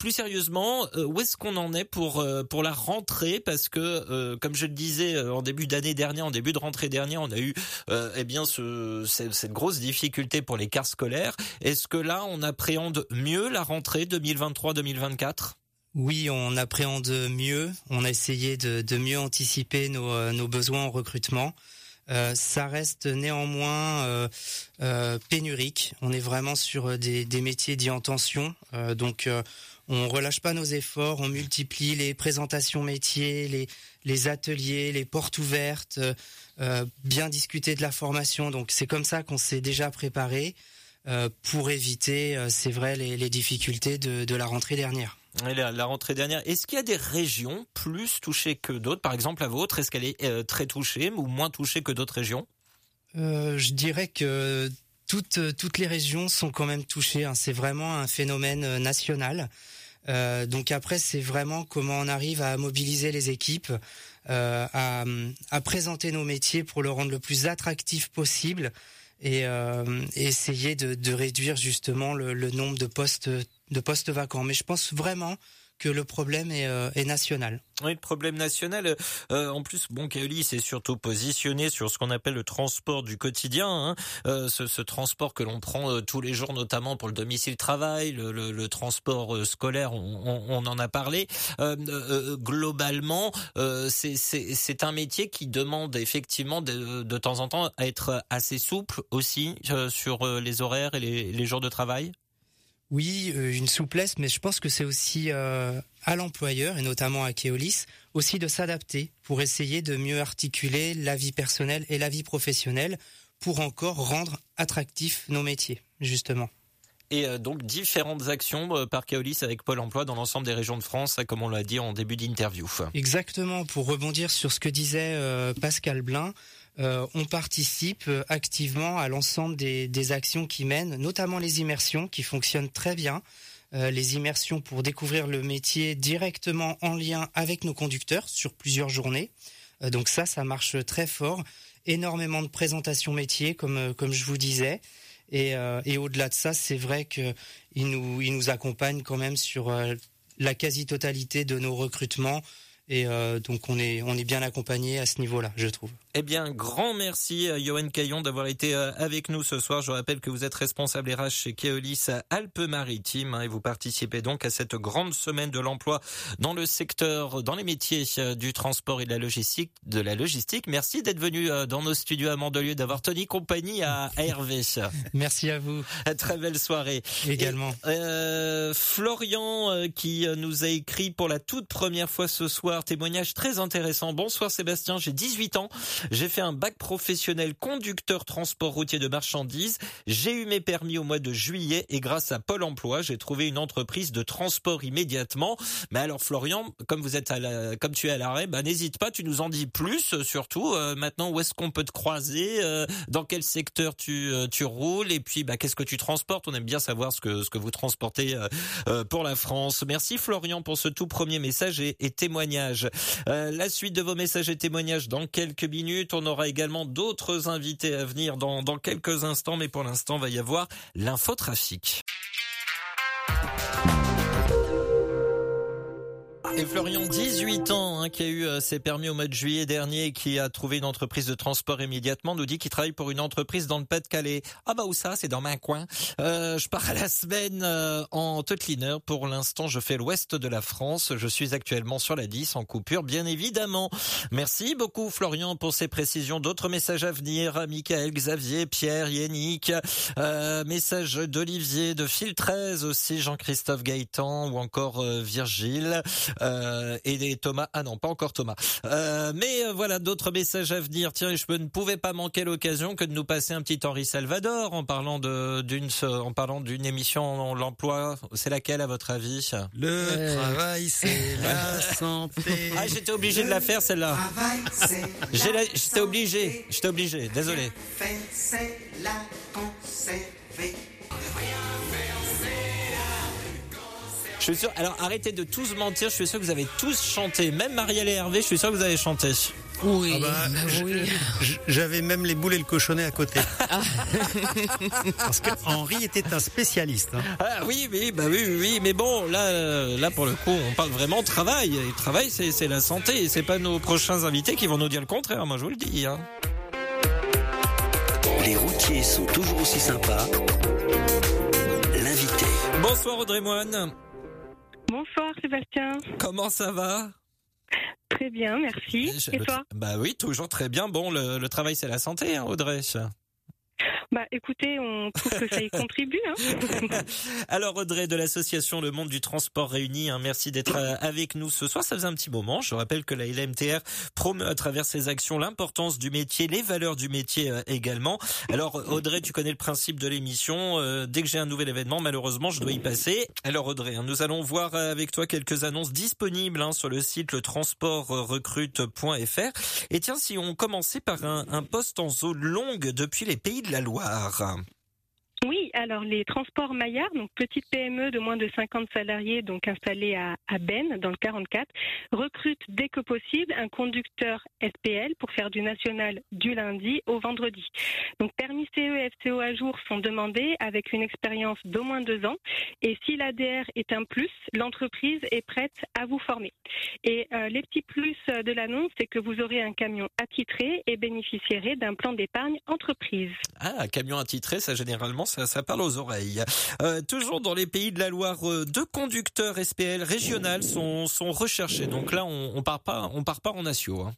A: plus sérieusement, où est-ce qu'on en est pour pour la rentrée? Parce que, comme je le disais en début d'année dernière, en début de rentrée dernière, on a eu eh bien ce, cette grosse difficultés pour les cars scolaires. Est-ce que là, on appréhende mieux la rentrée 2023-2024
F: oui, on appréhende mieux. On a essayé de, mieux anticiper nos, euh, nos, besoins en recrutement. Euh, ça reste néanmoins euh, pénurique. On est vraiment sur des, métiers dits en tension. donc, on relâche pas nos efforts. On multiplie les présentations métiers, les ateliers, les portes ouvertes. Euh, bien discuter de la formation. Donc c'est comme ça qu'on s'est déjà préparé euh, pour éviter, euh, c'est vrai, les, les difficultés de, de, la rentrée dernière.
A: La, la rentrée dernière. Est-ce qu'il y a des régions plus touchées que d'autres? Par exemple, la vôtre, est-ce qu'elle est très touchée ou moins touchée que d'autres régions?
F: Je dirais que toutes, toutes les régions sont quand même touchées. Hein. C'est vraiment un phénomène national. Euh, donc après, c'est vraiment comment on arrive à mobiliser les équipes, à, à, présenter nos métiers pour le rendre le plus attractif possible et, euh, essayer de, de, réduire justement le, le, nombre de postes de postes vacants. Mais je pense vraiment que le problème est, euh, est national.
A: Oui, le problème national. Euh, en plus, bon, Kaoli s'est surtout positionné sur ce qu'on appelle le transport du quotidien, hein. euh, ce, transport que l'on prend tous les jours, notamment pour le domicile travail, le, transport scolaire. On, en a parlé. globalement, c'est un métier qui demande effectivement de, temps en temps à être assez souple aussi sur les horaires et les jours de travail.
F: Oui, euh, une souplesse, mais je pense que c'est aussi euh, à l'employeur, et notamment à Keolis, aussi de s'adapter pour essayer de mieux articuler la vie personnelle et la vie professionnelle pour encore rendre attractifs nos métiers, justement.
A: Et euh, donc différentes actions par Keolis avec Pôle Emploi dans l'ensemble des régions de France, comme on l'a dit en début d'interview.
F: Exactement, pour rebondir sur ce que disait Pascal Blin, euh, on participe euh, activement à l'ensemble des, actions qui mènent, notamment les immersions qui fonctionnent très bien. Euh, les immersions pour découvrir le métier directement en lien avec nos conducteurs sur plusieurs journées. donc ça, ça marche très fort. Énormément de présentations métiers, comme comme je vous disais. Et, au-delà de ça, c'est vrai qu'il nous il nous accompagne quand même sur la quasi-totalité de nos recrutements. Et donc on est on est bien accompagné à ce niveau-là, je trouve.
A: Eh bien, grand merci à Johan Caillon d'avoir été euh, avec nous ce soir. Je rappelle que vous êtes responsable RH chez Keolis Alpes-Maritimes hein, et vous participez donc à cette grande semaine de l'emploi dans le secteur, dans les métiers euh, du transport et de la logistique. De la logistique. Merci d'être venu euh, dans nos studios à Mandelieu, d'avoir tenu compagnie à, *laughs* Hervé.
F: Merci à vous.
A: Très belle soirée.
F: Également.
A: euh, Florian qui nous a écrit pour la toute première fois ce soir, témoignage très intéressant. Bonsoir Sébastien, j'ai 18 ans. J'ai fait un bac professionnel conducteur transport routier de marchandises. J'ai eu mes permis au mois de juillet et grâce à Pôle Emploi, j'ai trouvé une entreprise de transport immédiatement. Mais alors Florian, comme vous êtes à la, comme tu es à l'arrêt, bah n'hésite pas, tu nous en dis plus surtout. Euh, maintenant, où est-ce qu'on peut te croiser euh, Dans quel secteur tu euh, tu roules? Et puis, bah qu'est-ce que tu transportes? On aime bien savoir ce que ce que vous transportez pour la France. Merci Florian pour ce tout premier message et témoignage. La suite de vos messages et témoignages dans quelques minutes. On aura également d'autres invités à venir dans, dans quelques instants, mais pour l'instant, va y avoir l'infotrafic. Et Florian, 18 ans, hein, qui a eu euh, ses permis au mois de juillet dernier qui a trouvé une entreprise de transport immédiatement, nous dit qu'il travaille pour une entreprise dans le Pas-de-Calais. Ah bah où ça? C'est dans ma coin. Euh, je pars à la semaine euh, en Tutliner. Pour l'instant, je fais l'ouest de la France. Je suis actuellement sur la 10 en coupure, bien évidemment. Merci beaucoup Florian pour ces précisions. D'autres messages à venir. Michael, Xavier, Pierre, Yannick. Euh, message d'Olivier, de Phil 13 aussi, Jean-Christophe Gaëtan ou encore Virgile. Euh, et Thomas, ah non, pas encore Thomas. Euh, mais voilà, d'autres messages à venir. Tiens, je ne pouvais pas manquer l'occasion que de nous passer un petit Henri Salvador en parlant de d'une en parlant d'une émission l'emploi. C'est laquelle à votre avis?
C: Le travail, c'est la santé. *laughs*
A: Ah, j'étais obligé de la faire celle-là. J'étais obligé, j'étais obligé. Désolé. Je suis sûr. Alors arrêtez de tous mentir. Je suis sûr que vous avez tous chanté. Même Marielle et Hervé, je suis sûr que vous avez chanté.
B: Oui. Ah bah, bah
C: j'avais même les boules et le cochonnet à côté. Ah. *laughs* Parce que Henri était un spécialiste. Hein.
A: Ah, oui, oui, bah oui, oui, mais bon, là, là pour le coup, on parle vraiment travail. Et travail, c'est la santé. Et c'est pas nos prochains invités qui vont nous dire le contraire. Moi, je vous le dis. Hein.
D: Les routiers sont toujours aussi sympas. L'invité.
A: Bonsoir Audrey Moine.
G: Bonsoir Sébastien.
A: Comment ça va?
G: Très bien, merci. Et toi?
A: Bah oui, toujours très bien. Bon, le, travail c'est la santé, hein, Audrey.
G: Bah écoutez, on trouve que ça y contribue. Hein. *laughs*
A: Alors Audrey de l'association Le Monde du Transport Réuni, hein, merci d'être euh, avec nous ce soir. Ça faisait un petit moment. Je rappelle que la LMTR promeut à travers ses actions l'importance du métier, les valeurs du métier euh, également. Alors Audrey, tu connais le principe de l'émission. Euh, dès que j'ai un nouvel événement, malheureusement, je dois y passer. Alors Audrey, hein, nous allons voir avec toi quelques annonces disponibles sur le site le transportrecrute.fr. Et tiens, si on commençait par un, un poste en zone longue depuis les pays de la Loire. החם.
G: Oui, alors les transports Maillard, donc petite PME de moins de 50 salariés, donc installée à, à dans le 44, recrute dès que possible un conducteur SPL pour faire du national du lundi au vendredi. Donc permis CE et FCO à jour sont demandés avec une expérience d'au moins deux ans. Et si l'ADR est un plus, l'entreprise est prête à vous former. Et euh, les petits plus de l'annonce, c'est que vous aurez un camion attitré et bénéficierez d'un plan d'épargne entreprise.
A: Ah, camion attitré, ça généralement ça, parle aux oreilles. Euh, toujours dans les pays de la Loire, euh, deux conducteurs SPL régionales sont, recherchés. Donc là, on, on part pas, on part pas en asio. Hein.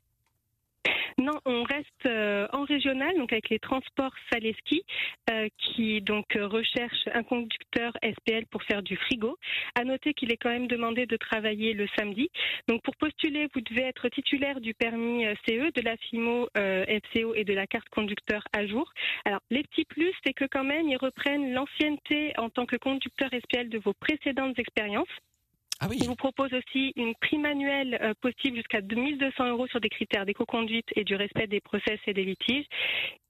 G: Non, on reste euh, en régional, donc avec les transports Saleski, euh, qui donc recherche un conducteur SPL pour faire du frigo. À noter qu'il est quand même demandé de travailler le samedi. Donc pour postuler, vous devez être titulaire du permis euh, CE, de la FIMO FCO et de la carte conducteur à jour. Alors les petits plus, c'est que quand même ils reprennent l'ancienneté en tant que conducteur SPL de vos précédentes expériences. Ah oui. Il vous propose aussi une prime annuelle euh, possible jusqu'à 2200 euros sur des critères d'éco-conduite et du respect des process et des litiges.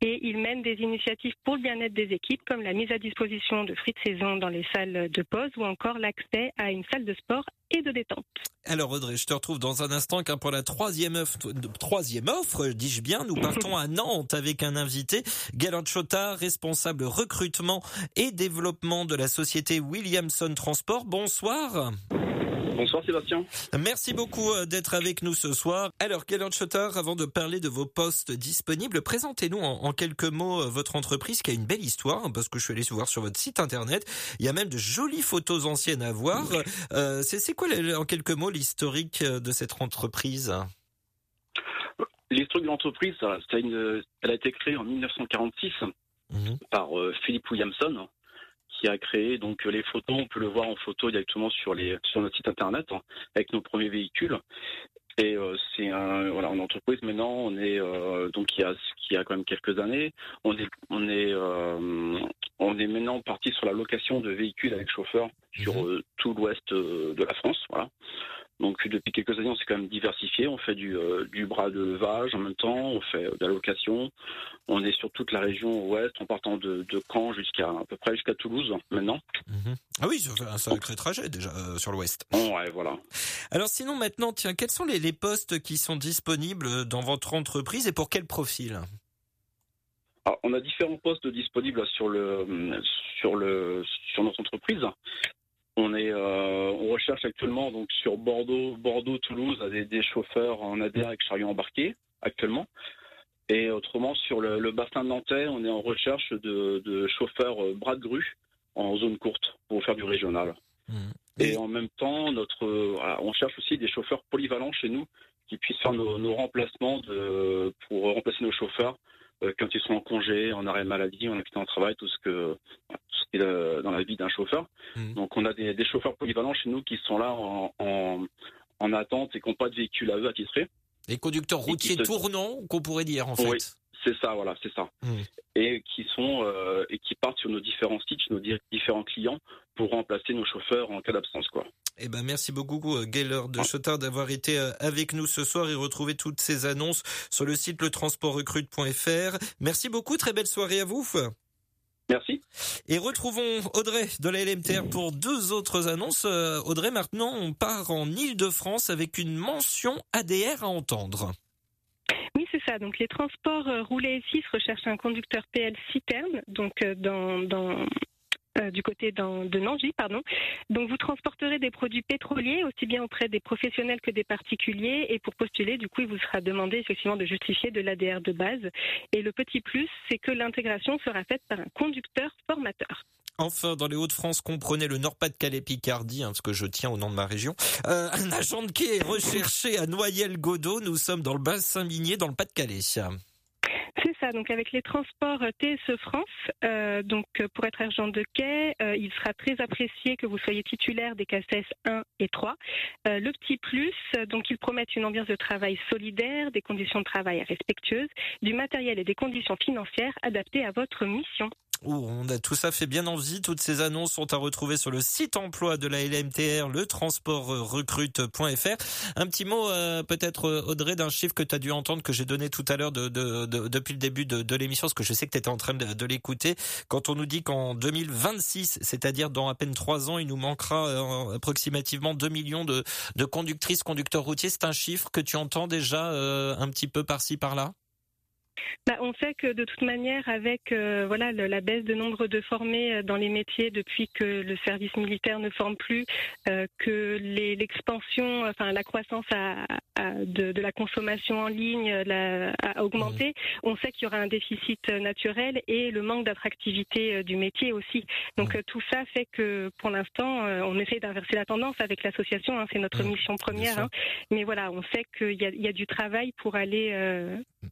G: Et il mène des initiatives pour le bien-être des équipes, comme la mise à disposition de fruits de saison dans les salles de pause ou encore l'accès à une salle de sport et de détente.
A: Alors Audrey, je te retrouve dans un instant car pour la troisième offre, troisième offre, dis-je bien, nous partons à Nantes avec un invité, Galant Chota, responsable recrutement et développement de la société Williamson Transport. Bonsoir.
H: Bonsoir Sébastien.
A: Merci beaucoup euh, d'être avec nous ce soir. Alors, Galant Shutter, avant de parler de vos postes disponibles, présentez-nous en, quelques mots euh, votre entreprise qui a une belle histoire, hein, parce que je suis allé voir sur votre site internet. Il y a même de jolies photos anciennes à voir. Euh, c'est quoi, en quelques mots, l'historique de cette entreprise?
H: L'historique de l'entreprise, elle a été créée en 1946 mhm. par Philippe Williamson, qui a créé donc les photos. On peut le voir en photo directement sur les sur notre site internet hein, avec nos premiers véhicules. Et euh, c'est un voilà une entreprise maintenant. On est euh, donc qui a qui a quand même quelques années. On est on est euh, on est maintenant parti sur la location de véhicules avec chauffeur sur mhm. tout l'ouest de la France. Voilà. Donc depuis quelques années, on s'est quand même diversifié. On fait du, euh, du bras de levage en même temps, on fait de la location. On est sur toute la région ouest, en partant de, de Caen jusqu'à à peu près jusqu'à Toulouse maintenant.
A: Mhm. Ah oui, c'est un sacré trajet déjà euh, sur l'ouest.
H: Ouais, voilà.
A: Alors sinon maintenant, tiens, quels sont les, les postes qui sont disponibles dans votre entreprise et pour quel profil?
H: On a différents postes disponibles sur le sur le sur notre entreprise. On est, euh, on recherche actuellement donc sur Bordeaux, Bordeaux, Toulouse, des, des chauffeurs en ADR avec chariot embarqué actuellement. Et autrement sur le, bassin nantais, on est en recherche de, chauffeurs euh, bras de grue en zone courte pour faire du régional. Mmh. Et en même temps, notre, on cherche aussi des chauffeurs polyvalents chez nous qui puissent faire nos, nos remplacements de, pour remplacer nos chauffeurs quand ils sont en congé, en arrêt maladie, en accident de travail, tout ce que tout ce qui est dans la vie d'un chauffeur. Mmh. Donc on a des, des, chauffeurs polyvalents chez nous qui sont là en, en, en attente et qui n'ont pas de véhicule à eux attitrés.
A: Les conducteurs routiers tournants, qu'on pourrait dire en fait.
H: C'est ça, voilà, c'est ça. Mmh. Et qui sont euh, et qui partent sur nos différents sites, nos différents clients pour remplacer nos chauffeurs en cas d'absence, quoi.
A: Eh ben, merci beaucoup, euh, Gaylor de Chotard, d'avoir été euh, avec nous ce soir et retrouver toutes ces annonces sur le site letransportrecrute.fr. Merci beaucoup, très belle soirée à vous.
H: Merci.
A: Et retrouvons Audrey de la LMTR pour deux autres annonces. Audrey, maintenant, on part en Ile-de-France avec une mention ADR à entendre.
G: Oui, les transports euh, roulés 6 recherchent un conducteur PL citerne, donc euh, euh, du côté de Nangy, pardon. Donc vous transporterez des produits pétroliers aussi bien auprès des professionnels que des particuliers et pour postuler, du coup, il vous sera demandé effectivement de justifier de l'ADR de base. Et le petit plus, c'est que l'intégration sera faite par un conducteur formateur.
A: Enfin, dans les Hauts-de-France, comprenez le Nord-Pas-de-Calais-Picardie, hein, parce que je tiens au nom de ma région. Euh, un agent de quai est recherché à Noyelles-Godot. Nous sommes dans le bassin minier, dans le Pas-de-Calais.
G: C'est ça, donc avec les transports TSE France, euh, donc pour être agent de quai, euh, il sera très apprécié que vous soyez titulaire des CACES 1 et 3. le petit plus, donc ils promettent une ambiance de travail solidaire, des conditions de travail respectueuses, du matériel et des conditions financières adaptées à votre mission
A: on a tout ça fait bien envie. Toutes ces annonces sont à retrouver sur le site emploi de la LMTR, le transportrecrute.fr. Un petit mot euh, peut-être euh, Audrey d'un chiffre que tu as dû entendre que j'ai donné tout à l'heure de, depuis le début de, l'émission, parce que je sais que tu étais en train de, l'écouter. Quand on nous dit qu'en 2026, c'est-à-dire dans à peine trois ans, il nous manquera euh, approximativement 2 millions de, conductrices, conducteurs routiers, c'est un chiffre que tu entends déjà un petit peu par-ci par-là?
G: Bah, on sait que de toute manière, avec euh, voilà la baisse de nombre de formés euh, dans les métiers depuis que le service militaire ne forme plus, euh, que l'expansion, enfin la croissance de, la consommation en ligne a augmenté, mmh. on sait qu'il y aura un déficit naturel et le manque d'attractivité du métier aussi. Donc mmh. tout ça fait que pour l'instant, on essaie d'inverser la tendance avec l'association. Hein, c'est notre mmh. mission première. Hein. mais voilà, on sait qu'il y, y, a du travail pour aller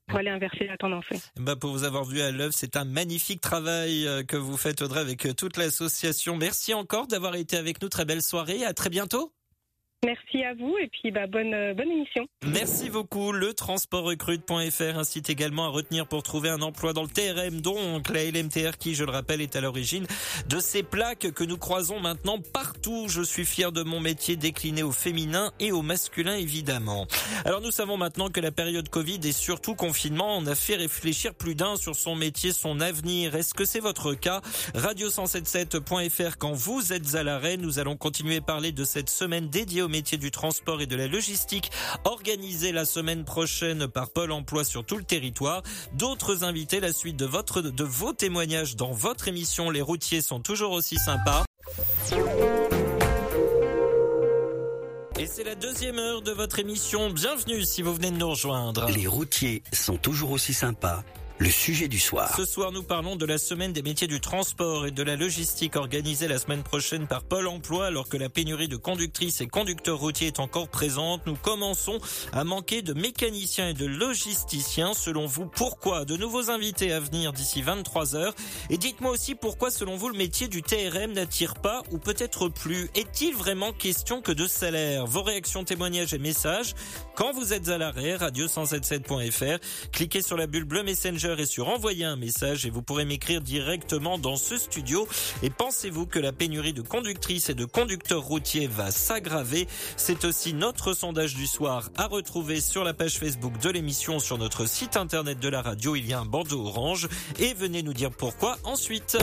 G: pour aller inverser la tendance.
A: Bah pour vous avoir vu à l'œuvre, c'est un magnifique travail euh, que vous faites Audrey avec euh, toute l'association. Merci encore d'avoir été avec nous. Très belle soirée. À très bientôt.
G: Merci à vous et puis bah, bonne, euh, bonne émission.
A: Merci beaucoup. Le transportrecrute.fr incite également à retenir pour trouver un emploi dans le TRM, donc la LMTR qui, je le rappelle, est à l'origine de ces plaques que nous croisons maintenant partout. Je suis fier de mon métier décliné au féminin et au masculin, évidemment. Alors nous savons maintenant que la période Covid et surtout confinement en a fait réfléchir plus d'un sur son métier, son avenir. Est-ce que c'est votre cas? Radio177.fr quand vous êtes à l'arrêt, nous allons continuer à parler de cette semaine dédiée au métier du transport et de la logistique organisée la semaine prochaine par Pôle emploi sur tout le territoire. D'autres invités, la suite de votre, de vos témoignages dans votre émission Les routiers sont toujours aussi sympas. Et c'est la deuxième heure de votre émission. Bienvenue si vous venez de nous rejoindre.
D: Les routiers sont toujours aussi sympas le sujet du soir.
A: Ce soir, nous parlons de la semaine des métiers du transport et de la logistique organisée la semaine prochaine par Pôle emploi alors que la pénurie de conductrices et conducteurs routiers est encore présente. Nous commençons à manquer de mécaniciens et de logisticiens. Selon vous, pourquoi De nouveaux invités à venir d'ici 23 heures? Et dites-moi aussi pourquoi, selon vous, le métier du TRM n'attire pas ou peut-être plus? Est-il vraiment question que de salaire? Vos réactions, témoignages et messages. Quand vous êtes à l'arrêt, radio177.fr, cliquez sur la bulle bleue Messenger et sur envoyer un message et vous pourrez m'écrire directement dans ce studio. Et pensez-vous que la pénurie de conductrices et de conducteurs routiers va s'aggraver? C'est aussi notre sondage du soir à retrouver sur la page Facebook de l'émission sur notre site internet de la radio. Il y a un bandeau orange et venez nous dire pourquoi ensuite.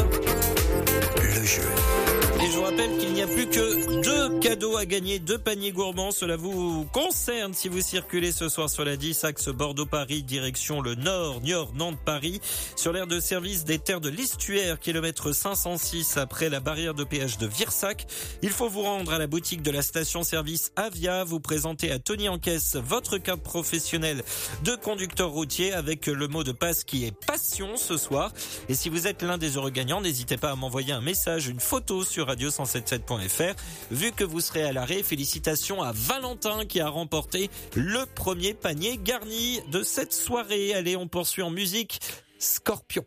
D: Le jeu.
A: Et je vous rappelle qu'il n'y a plus que deux cadeaux à gagner, deux paniers gourmands. Cela vous concerne si vous circulez ce soir sur la 10 axe Bordeaux-Paris, direction le nord, Niort, Nantes, Paris, sur l'aire de service des terres de l'Estuaire, kilomètre 506 après la barrière de péage de Virsac. Il faut vous rendre à la boutique de la station-service Avia, vous présenter à Tony Encaisse votre carte professionnelle de conducteur routier avec le mot de passe qui est passion ce soir. Et si vous êtes l'un des heureux gagnants, n'hésitez pas à m'envoyer un message, une photo sur radio177.fr. Vu que vous serez à l'arrêt, félicitations à Valentin qui a remporté le premier panier garni de cette soirée. Allez, on poursuit en musique. Scorpion.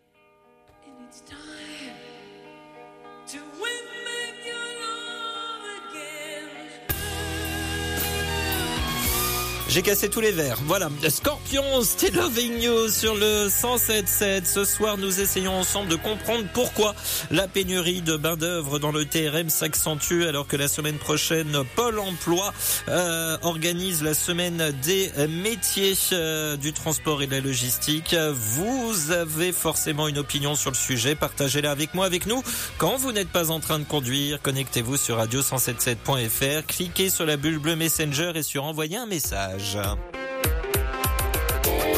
A: J'ai cassé tous les verres. Voilà. Scorpion, Still Loving sur le 107.7. Ce soir, nous essayons ensemble de comprendre pourquoi la pénurie de bain d'œuvre dans le TRM s'accentue alors que la semaine prochaine, Pôle emploi euh, organise la semaine des métiers euh, du transport et de la logistique. Vous avez forcément une opinion sur le sujet. Partagez-la avec moi, avec nous. Quand vous n'êtes pas en train de conduire, connectez-vous sur radio177.fr, cliquez sur la bulle bleue Messenger et sur envoyer un message.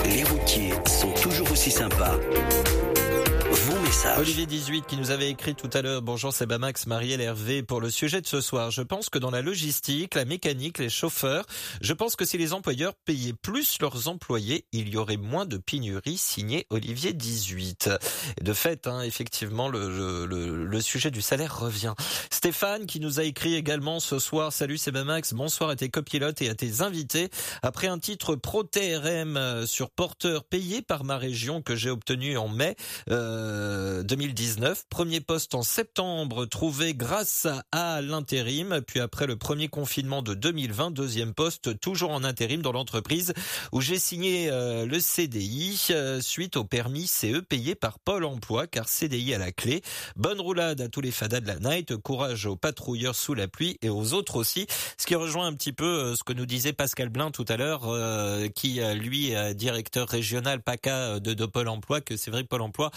D: Les routiers sont toujours aussi sympas.
A: Olivier 18 qui nous avait écrit tout à l'heure, bonjour c'est Bamax, Marielle Hervé, pour le sujet de ce soir. Je pense que dans la logistique, la mécanique, les chauffeurs, je pense que si les employeurs payaient plus leurs employés, il y aurait moins de pénurie, signé Olivier 18. de fait, hein, effectivement, le, le, le, sujet du salaire revient. Stéphane qui nous a écrit également ce soir, salut c'est Bamax, bonsoir à tes copilotes et à tes invités. Après un titre pro TRM euh, sur porteur payé par ma région que j'ai obtenu en mai, euh, 2019. Premier poste en septembre trouvé grâce à l'intérim. Puis après le premier confinement de 2020, deuxième poste toujours en intérim dans l'entreprise où j'ai signé euh, le CDI euh, suite au permis CE payé par Pôle Emploi car CDI à la clé. Bonne roulade à tous les fadas de la night. Courage aux patrouilleurs sous la pluie et aux autres aussi. Ce qui rejoint un petit peu euh, ce que nous disait Pascal Blin tout à l'heure qui lui directeur régional PACA de Pôle Emploi que c'est vrai que Pôle Emploi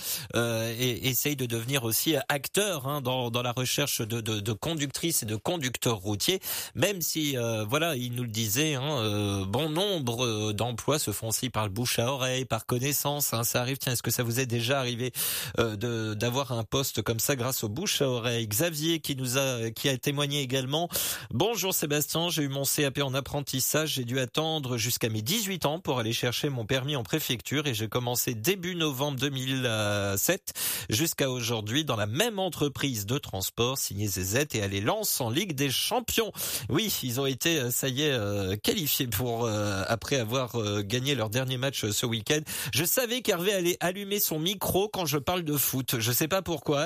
A: est essaye de devenir aussi acteur hein, dans, dans la recherche de, de, de, conductrices et de conducteurs routiers, même si, euh, voilà, il nous le disait, hein, euh, bon nombre euh, d'emplois se font aussi par le bouche à oreille, par connaissance. Hein, ça arrive, tiens, est-ce que ça vous est déjà arrivé de d'avoir un poste comme ça grâce au bouche à oreille? Xavier qui nous a qui a témoigné également. Bonjour Sébastien, j'ai eu mon CAP en apprentissage, j'ai dû attendre jusqu'à mes 18 ans pour aller chercher mon permis en préfecture et j'ai commencé début novembre 2007 jusqu'à aujourd'hui dans la même entreprise de transport signée ZZ et est lance en Ligue des Champions. Oui, ils ont été, euh, ça y est, euh, qualifiés pour euh, après avoir gagné leur dernier match ce week-end. Je savais qu'Hervé allait allumer son micro quand je parle de foot. Je sais pas pourquoi.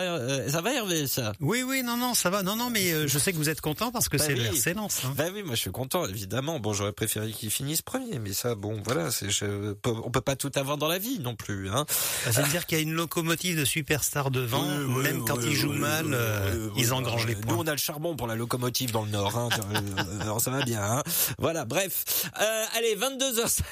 A: ça va Hervé ça?
C: Oui, oui, non, non, ça va. Non, non, mais je sais que vous êtes content parce que bah c'est oui. le Hein.
A: Bah oui, moi je suis content évidemment. Bon, j'aurais préféré qu'ils finissent premier, mais ça, bon, voilà, c'est, je, on peut pas tout avoir dans la vie non plus. Hein.
C: C'est-à-dire bah, qu'il y a une locomotive de superstars devant, même quand ils jouent mal, euh, ils engrangent les points.
A: Nous, on a le charbon pour la locomotive dans le Nord. Hein. Alors, *laughs* ça va bien. Hein. Voilà, bref. Euh, allez, 22h16.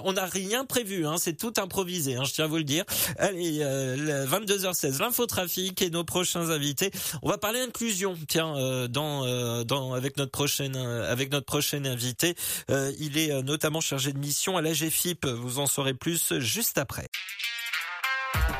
A: *laughs* on n'a rien prévu. Hein. C'est tout improvisé, hein, je tiens à vous le dire. Allez, euh, 22h16, l'infotrafic et nos prochains invités. On va parler inclusion. Tiens, euh, dans, euh, dans avec notre prochaine avec notre prochain invité. il est notamment chargé de mission à l'AGFIP. Vous en saurez plus juste après.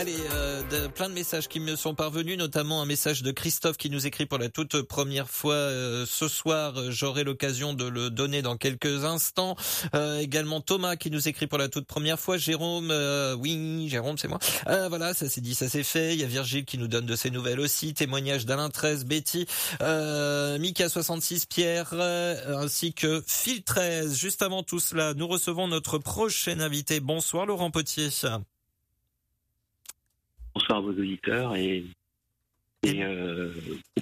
A: Allez, euh, plein de messages qui me sont parvenus, notamment un message de Christophe qui nous écrit pour la toute première fois euh, ce soir. J'aurai l'occasion de le donner dans quelques instants. Euh, également Thomas qui nous écrit pour la toute première fois. Jérôme, oui, Jérôme, c'est moi. voilà, ça s'est dit, ça s'est fait. Il y a Virgile qui nous donne de ses nouvelles aussi. Témoignage d'Alain 13, Betty, Mika 66, Pierre, ainsi que Phil 13. Juste avant tout cela, nous recevons notre prochain invité. Bonsoir Laurent Potier.
I: Bonsoir à vos auditeurs et, et euh,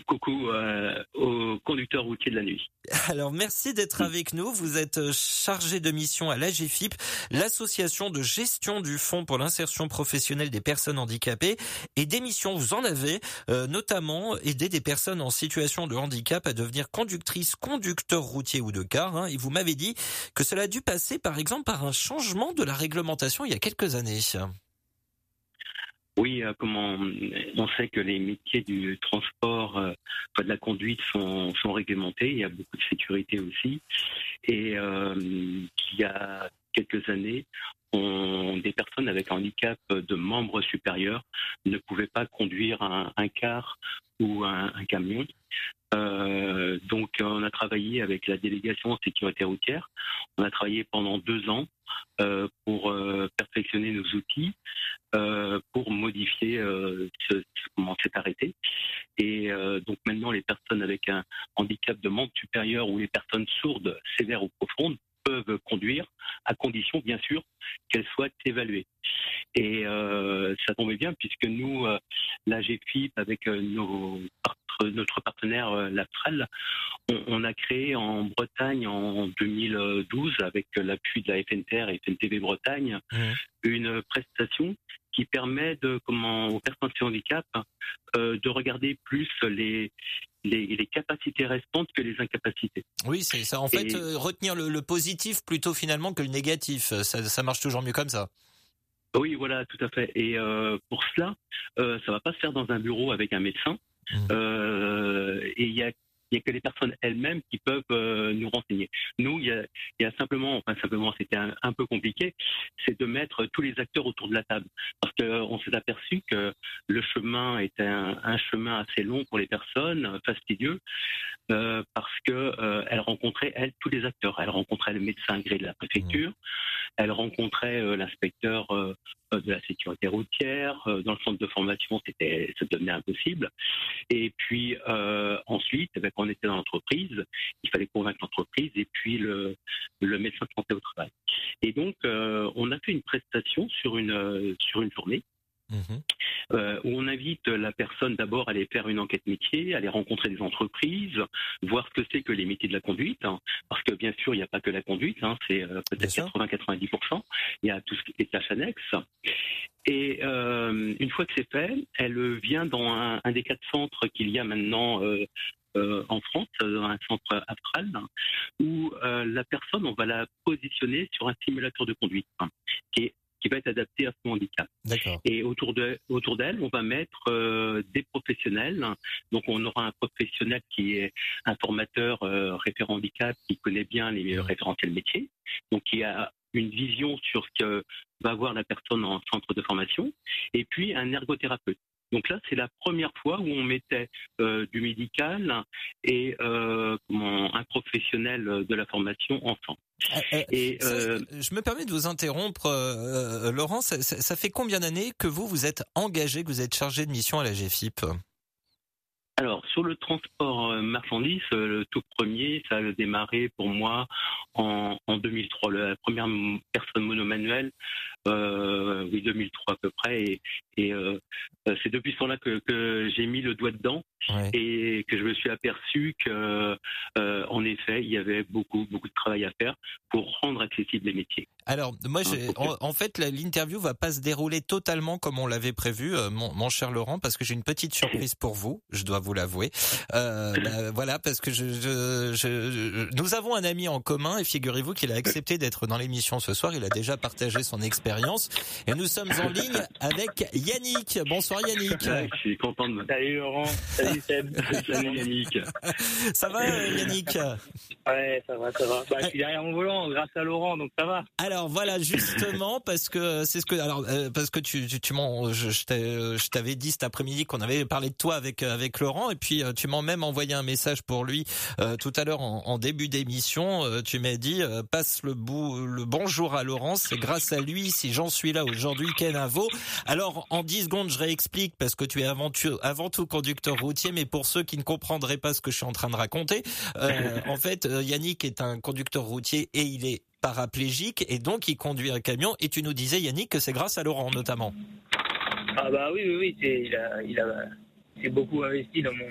I: coucou euh, aux conducteurs routiers de la nuit.
A: Alors merci d'être avec nous. Vous êtes euh, chargé de mission à l'AGFIP, l'association de gestion du fonds pour l'insertion professionnelle des personnes handicapées. Et des missions, vous en avez, notamment aider des personnes en situation de handicap à devenir conductrices, conducteurs routiers ou de car. Hein. Et vous m'avez dit que cela a dû passer par exemple par un changement de la réglementation il y a quelques années.
I: Oui, euh, comment on sait que les métiers du transport, euh, de la conduite sont, réglementés. Il y a beaucoup de sécurité aussi. Et euh, il y a quelques années, des personnes avec un handicap de membres supérieurs ne pouvaient pas conduire un, car ou un, camion. Donc, on a travaillé avec la délégation sécurité routière. On a travaillé pendant deux ans pour perfectionner nos outils. Euh, pour modifier euh, ce, comment c'est arrêté. Et euh, donc maintenant, les personnes avec un handicap de membre supérieur ou les personnes sourdes, sévères ou profondes peuvent conduire, à condition bien sûr qu'elles soient évaluées. Et euh, ça tombait bien puisque nous, euh, la GFIP, avec nos, notre partenaire Laptral, on, on, a créé en Bretagne en 2012, avec l'appui de la FNTR et FNTV Bretagne, mmh. une prestation qui permet de, comment, aux personnes handicap de regarder plus les, les, capacités restantes que les incapacités.
A: Oui, c'est ça. En fait, euh, retenir le, positif plutôt finalement que le négatif, ça, marche toujours mieux comme ça.
I: Oui, voilà, tout à fait. Et euh, pour cela, euh, ça va pas se faire dans un bureau avec un médecin. Mmh. et il y a il n'y a que les personnes elles-mêmes qui peuvent euh, nous renseigner. Nous, il y a, il y a simplement, enfin simplement, c'était un, peu compliqué, c'est de mettre tous les acteurs autour de la table, parce qu'on s'est aperçu que le chemin était un, chemin assez long pour les personnes, fastidieux, euh, parce que euh, elles rencontraient elles tous les acteurs. Elles rencontraient le médecin gré de la préfecture, mmh. elles rencontraient l'inspecteur de la sécurité routière. dans le centre de formation, c'était, ça devenait impossible. Et puis ensuite, avec on était dans l'entreprise, il fallait convaincre l'entreprise et puis le, le médecin de au travail. Et donc, euh, on a fait une prestation sur une, euh, sur une journée. Mhm. Euh, où on invite la personne d'abord à aller faire une enquête métier, à aller rencontrer des entreprises, voir ce que c'est que les métiers de la conduite, hein. parce que bien sûr il n'y a pas que la conduite, hein, c'est peut-être 80-90%, il y a tout ce qui est tâches annexes. Et une fois que c'est fait, elle vient dans un, un des quatre centres qu'il y a maintenant euh, en France, dans un centre astral, où euh, la personne, on va la positionner sur un simulateur de conduite hein, qui qui va être adapté à son handicap. Et autour de autour d'elle, on va mettre euh, des professionnels. Donc on aura un professionnel qui est un formateur référent handicap qui connaît bien les référentiels métiers, donc qui a une vision sur ce que va voir la personne en centre de formation, et puis un ergothérapeute donc là, c'est la première fois où on mettait euh, du médical et euh, un professionnel de la formation ensemble.
A: Eh, eh, et je me permets de vous interrompre, euh, Laurent. Ça, ça, fait combien d'années que vous vous êtes engagé, que vous êtes chargé de mission à la GFIP
I: alors, sur le transport marchandises, le tout premier, ça a démarré pour moi en, en 2003. La première personne monomanuelle euh, oui 2003 à peu près. Et, et euh, c'est depuis ce temps-là que, que j'ai mis le doigt dedans et que je me suis aperçu que, euh, en effet, il y avait beaucoup beaucoup de travail à faire pour rendre accessibles les métiers.
A: Alors, moi, en, en, fait, l'interview va pas se dérouler totalement comme on l'avait prévu, euh, mon, mon, cher Laurent, parce que j'ai une petite surprise pour vous. Je dois vous l'avouer. Euh, bah, *laughs* voilà, parce que je, je, je, nous avons un ami en commun et figurez-vous qu'il a accepté d'être dans l'émission ce soir. Il a déjà partagé son expérience et nous sommes en ligne avec Yannick. Bonsoir Yannick.
I: je suis content de.
J: Salut Laurent. Salut Seb. *laughs*
I: Salut Yannick.
A: Ça va Yannick?
J: Ouais, ça va, ça va. Bah, je suis derrière mon volant grâce à Laurent, donc ça va.
A: Alors voilà justement parce que c'est ce que alors euh, parce que tu tu, tu m'en je, je t'avais dit cet après-midi qu'on avait parlé de toi avec euh, avec Laurent et puis euh, tu m'as même envoyé un message pour lui tout à l'heure en, en, début d'émission tu m'as dit passe le bout le bonjour à Laurent c'est grâce à lui si j'en suis là aujourd'hui Kenavo alors en 10 secondes je réexplique parce que tu es avant, avant tout conducteur routier mais pour ceux qui ne comprendraient pas ce que je suis en train de raconter *laughs* en fait Yannick est un conducteur routier et il est paraplégique et donc il conduit un camion. Et tu nous disais, Yannick, que c'est grâce à Laurent notamment.
J: Ah bah oui, oui, oui, il a, il a c'est beaucoup investi dans mon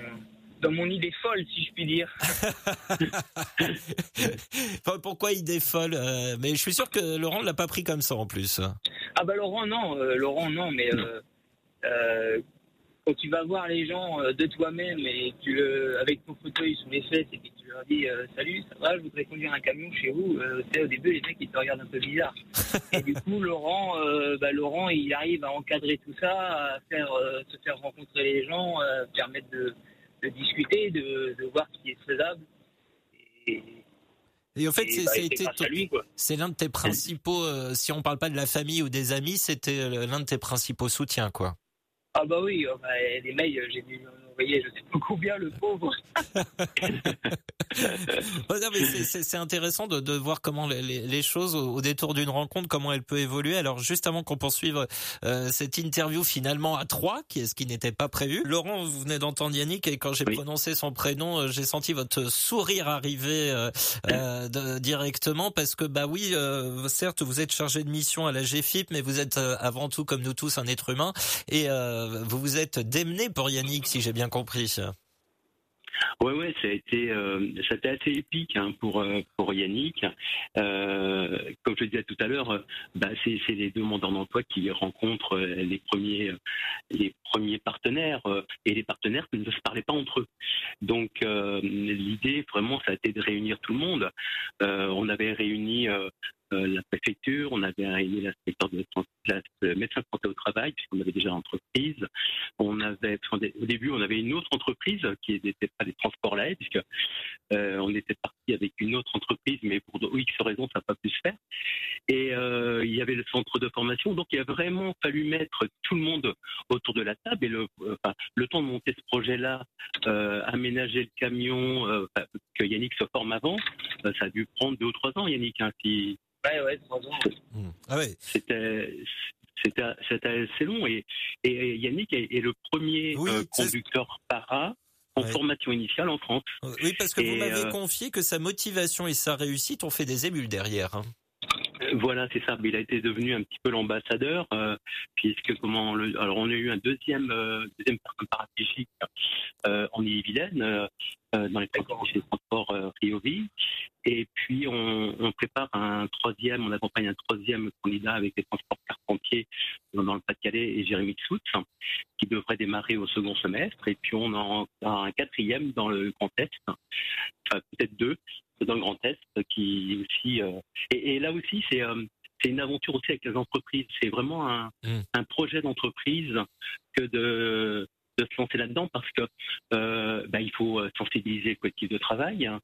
J: dans mon idée folle, si je puis dire. *laughs*
A: Pourquoi idée folle euh, Mais je suis sûr que Laurent l'a pas pris comme ça en plus.
J: Ah bah Laurent non, euh, Laurent non, mais euh, quand tu vas voir les gens de toi-même et tu le, avec ton fauteuil sous les fesses et tu leur dis salut, ça va, je voudrais conduire un camion chez vous. Euh, au début les mecs ils te regardent un peu bizarre. *laughs* et du coup Laurent, bah, Laurent il arrive à encadrer tout ça, à faire se faire rencontrer les gens, à permettre de, discuter, de, voir ce qui est faisable.
A: Et, et en fait, bah, c'est l'un de tes principaux, si on parle pas de la famille ou des amis, c'était l'un de tes principaux soutiens, quoi.
J: Ah bah oui, oh, bah, les mails, j'ai dû voyez, je sais pas combien le pauvre. *laughs*
A: c'est intéressant de, de, voir comment les, les choses au, détour d'une rencontre, comment elle peut évoluer. Alors juste avant qu'on poursuive euh, cette interview finalement à trois, qui est ce qui n'était pas prévu. Laurent, vous venez d'entendre Yannick et quand j'ai prononcé son prénom, euh, j'ai senti votre sourire arriver euh, euh directement parce que bah oui, certes vous êtes chargé de mission à la GFIP, mais vous êtes avant tout comme nous tous un être humain et vous vous êtes démené pour Yannick, si j'ai bien compris.
I: Ouais, ouais, ça a été, euh, ça a été assez épique hein, pour euh, pour Yannick. Euh, comme je le disais tout à l'heure, bah, c'est les demandeurs d'emploi qui rencontrent les premiers les premiers partenaires et les partenaires qui ne se parlaient pas entre eux. Donc l'idée vraiment, ça a été de réunir tout le monde. on avait réuni la préfecture, on avait réuni l'inspecteur de la médecin de santé au travail, puisqu'on avait déjà l'entreprise. On avait, au début, on avait une autre entreprise qui n'était pas les transports là, puisque euh, on était parti avec une autre entreprise, mais pour X raisons, ça n'a pas pu se faire. Et euh, il y avait le centre de formation, donc il a vraiment fallu mettre tout le monde autour de la table. Et le, temps de monter ce projet-là, euh, aménager le camion, que Yannick se forme avant, ça a dû prendre deux ou trois ans, Yannick. Hein,
J: Ouais, ouais, trois ans.
A: Mmh. Ah ouais.
I: C'était c'était assez long et, et Yannick est, le premier euh, conducteur para en formation initiale en France.
A: Oui, parce que vous m'avez euh, confié que sa motivation et sa réussite ont fait des émules derrière. Hein.
I: Voilà, c'est ça. Il a été devenu un petit peu l'ambassadeur, euh, puisque comment alors on a eu un deuxième euh, paraplégique euh, en Ille-et-Vilaine euh, dans les chez transports euh, Riovi, et puis on, prépare un troisième, on accompagne un troisième candidat avec les transports Carpentier dans le Pas-de-Calais et Jérémy Soutz, qui devrait démarrer au second semestre, et puis on a un quatrième dans le Grand Est, enfin peut-être deux, dans le Grand Est, qui aussi. Euh, et, et, là aussi, c'est euh, c'est une aventure aussi avec les entreprises. C'est vraiment un, mmh. un projet d'entreprise que de de se lancer là-dedans parce que euh, bah, il faut sensibiliser le collectif de travail, hein.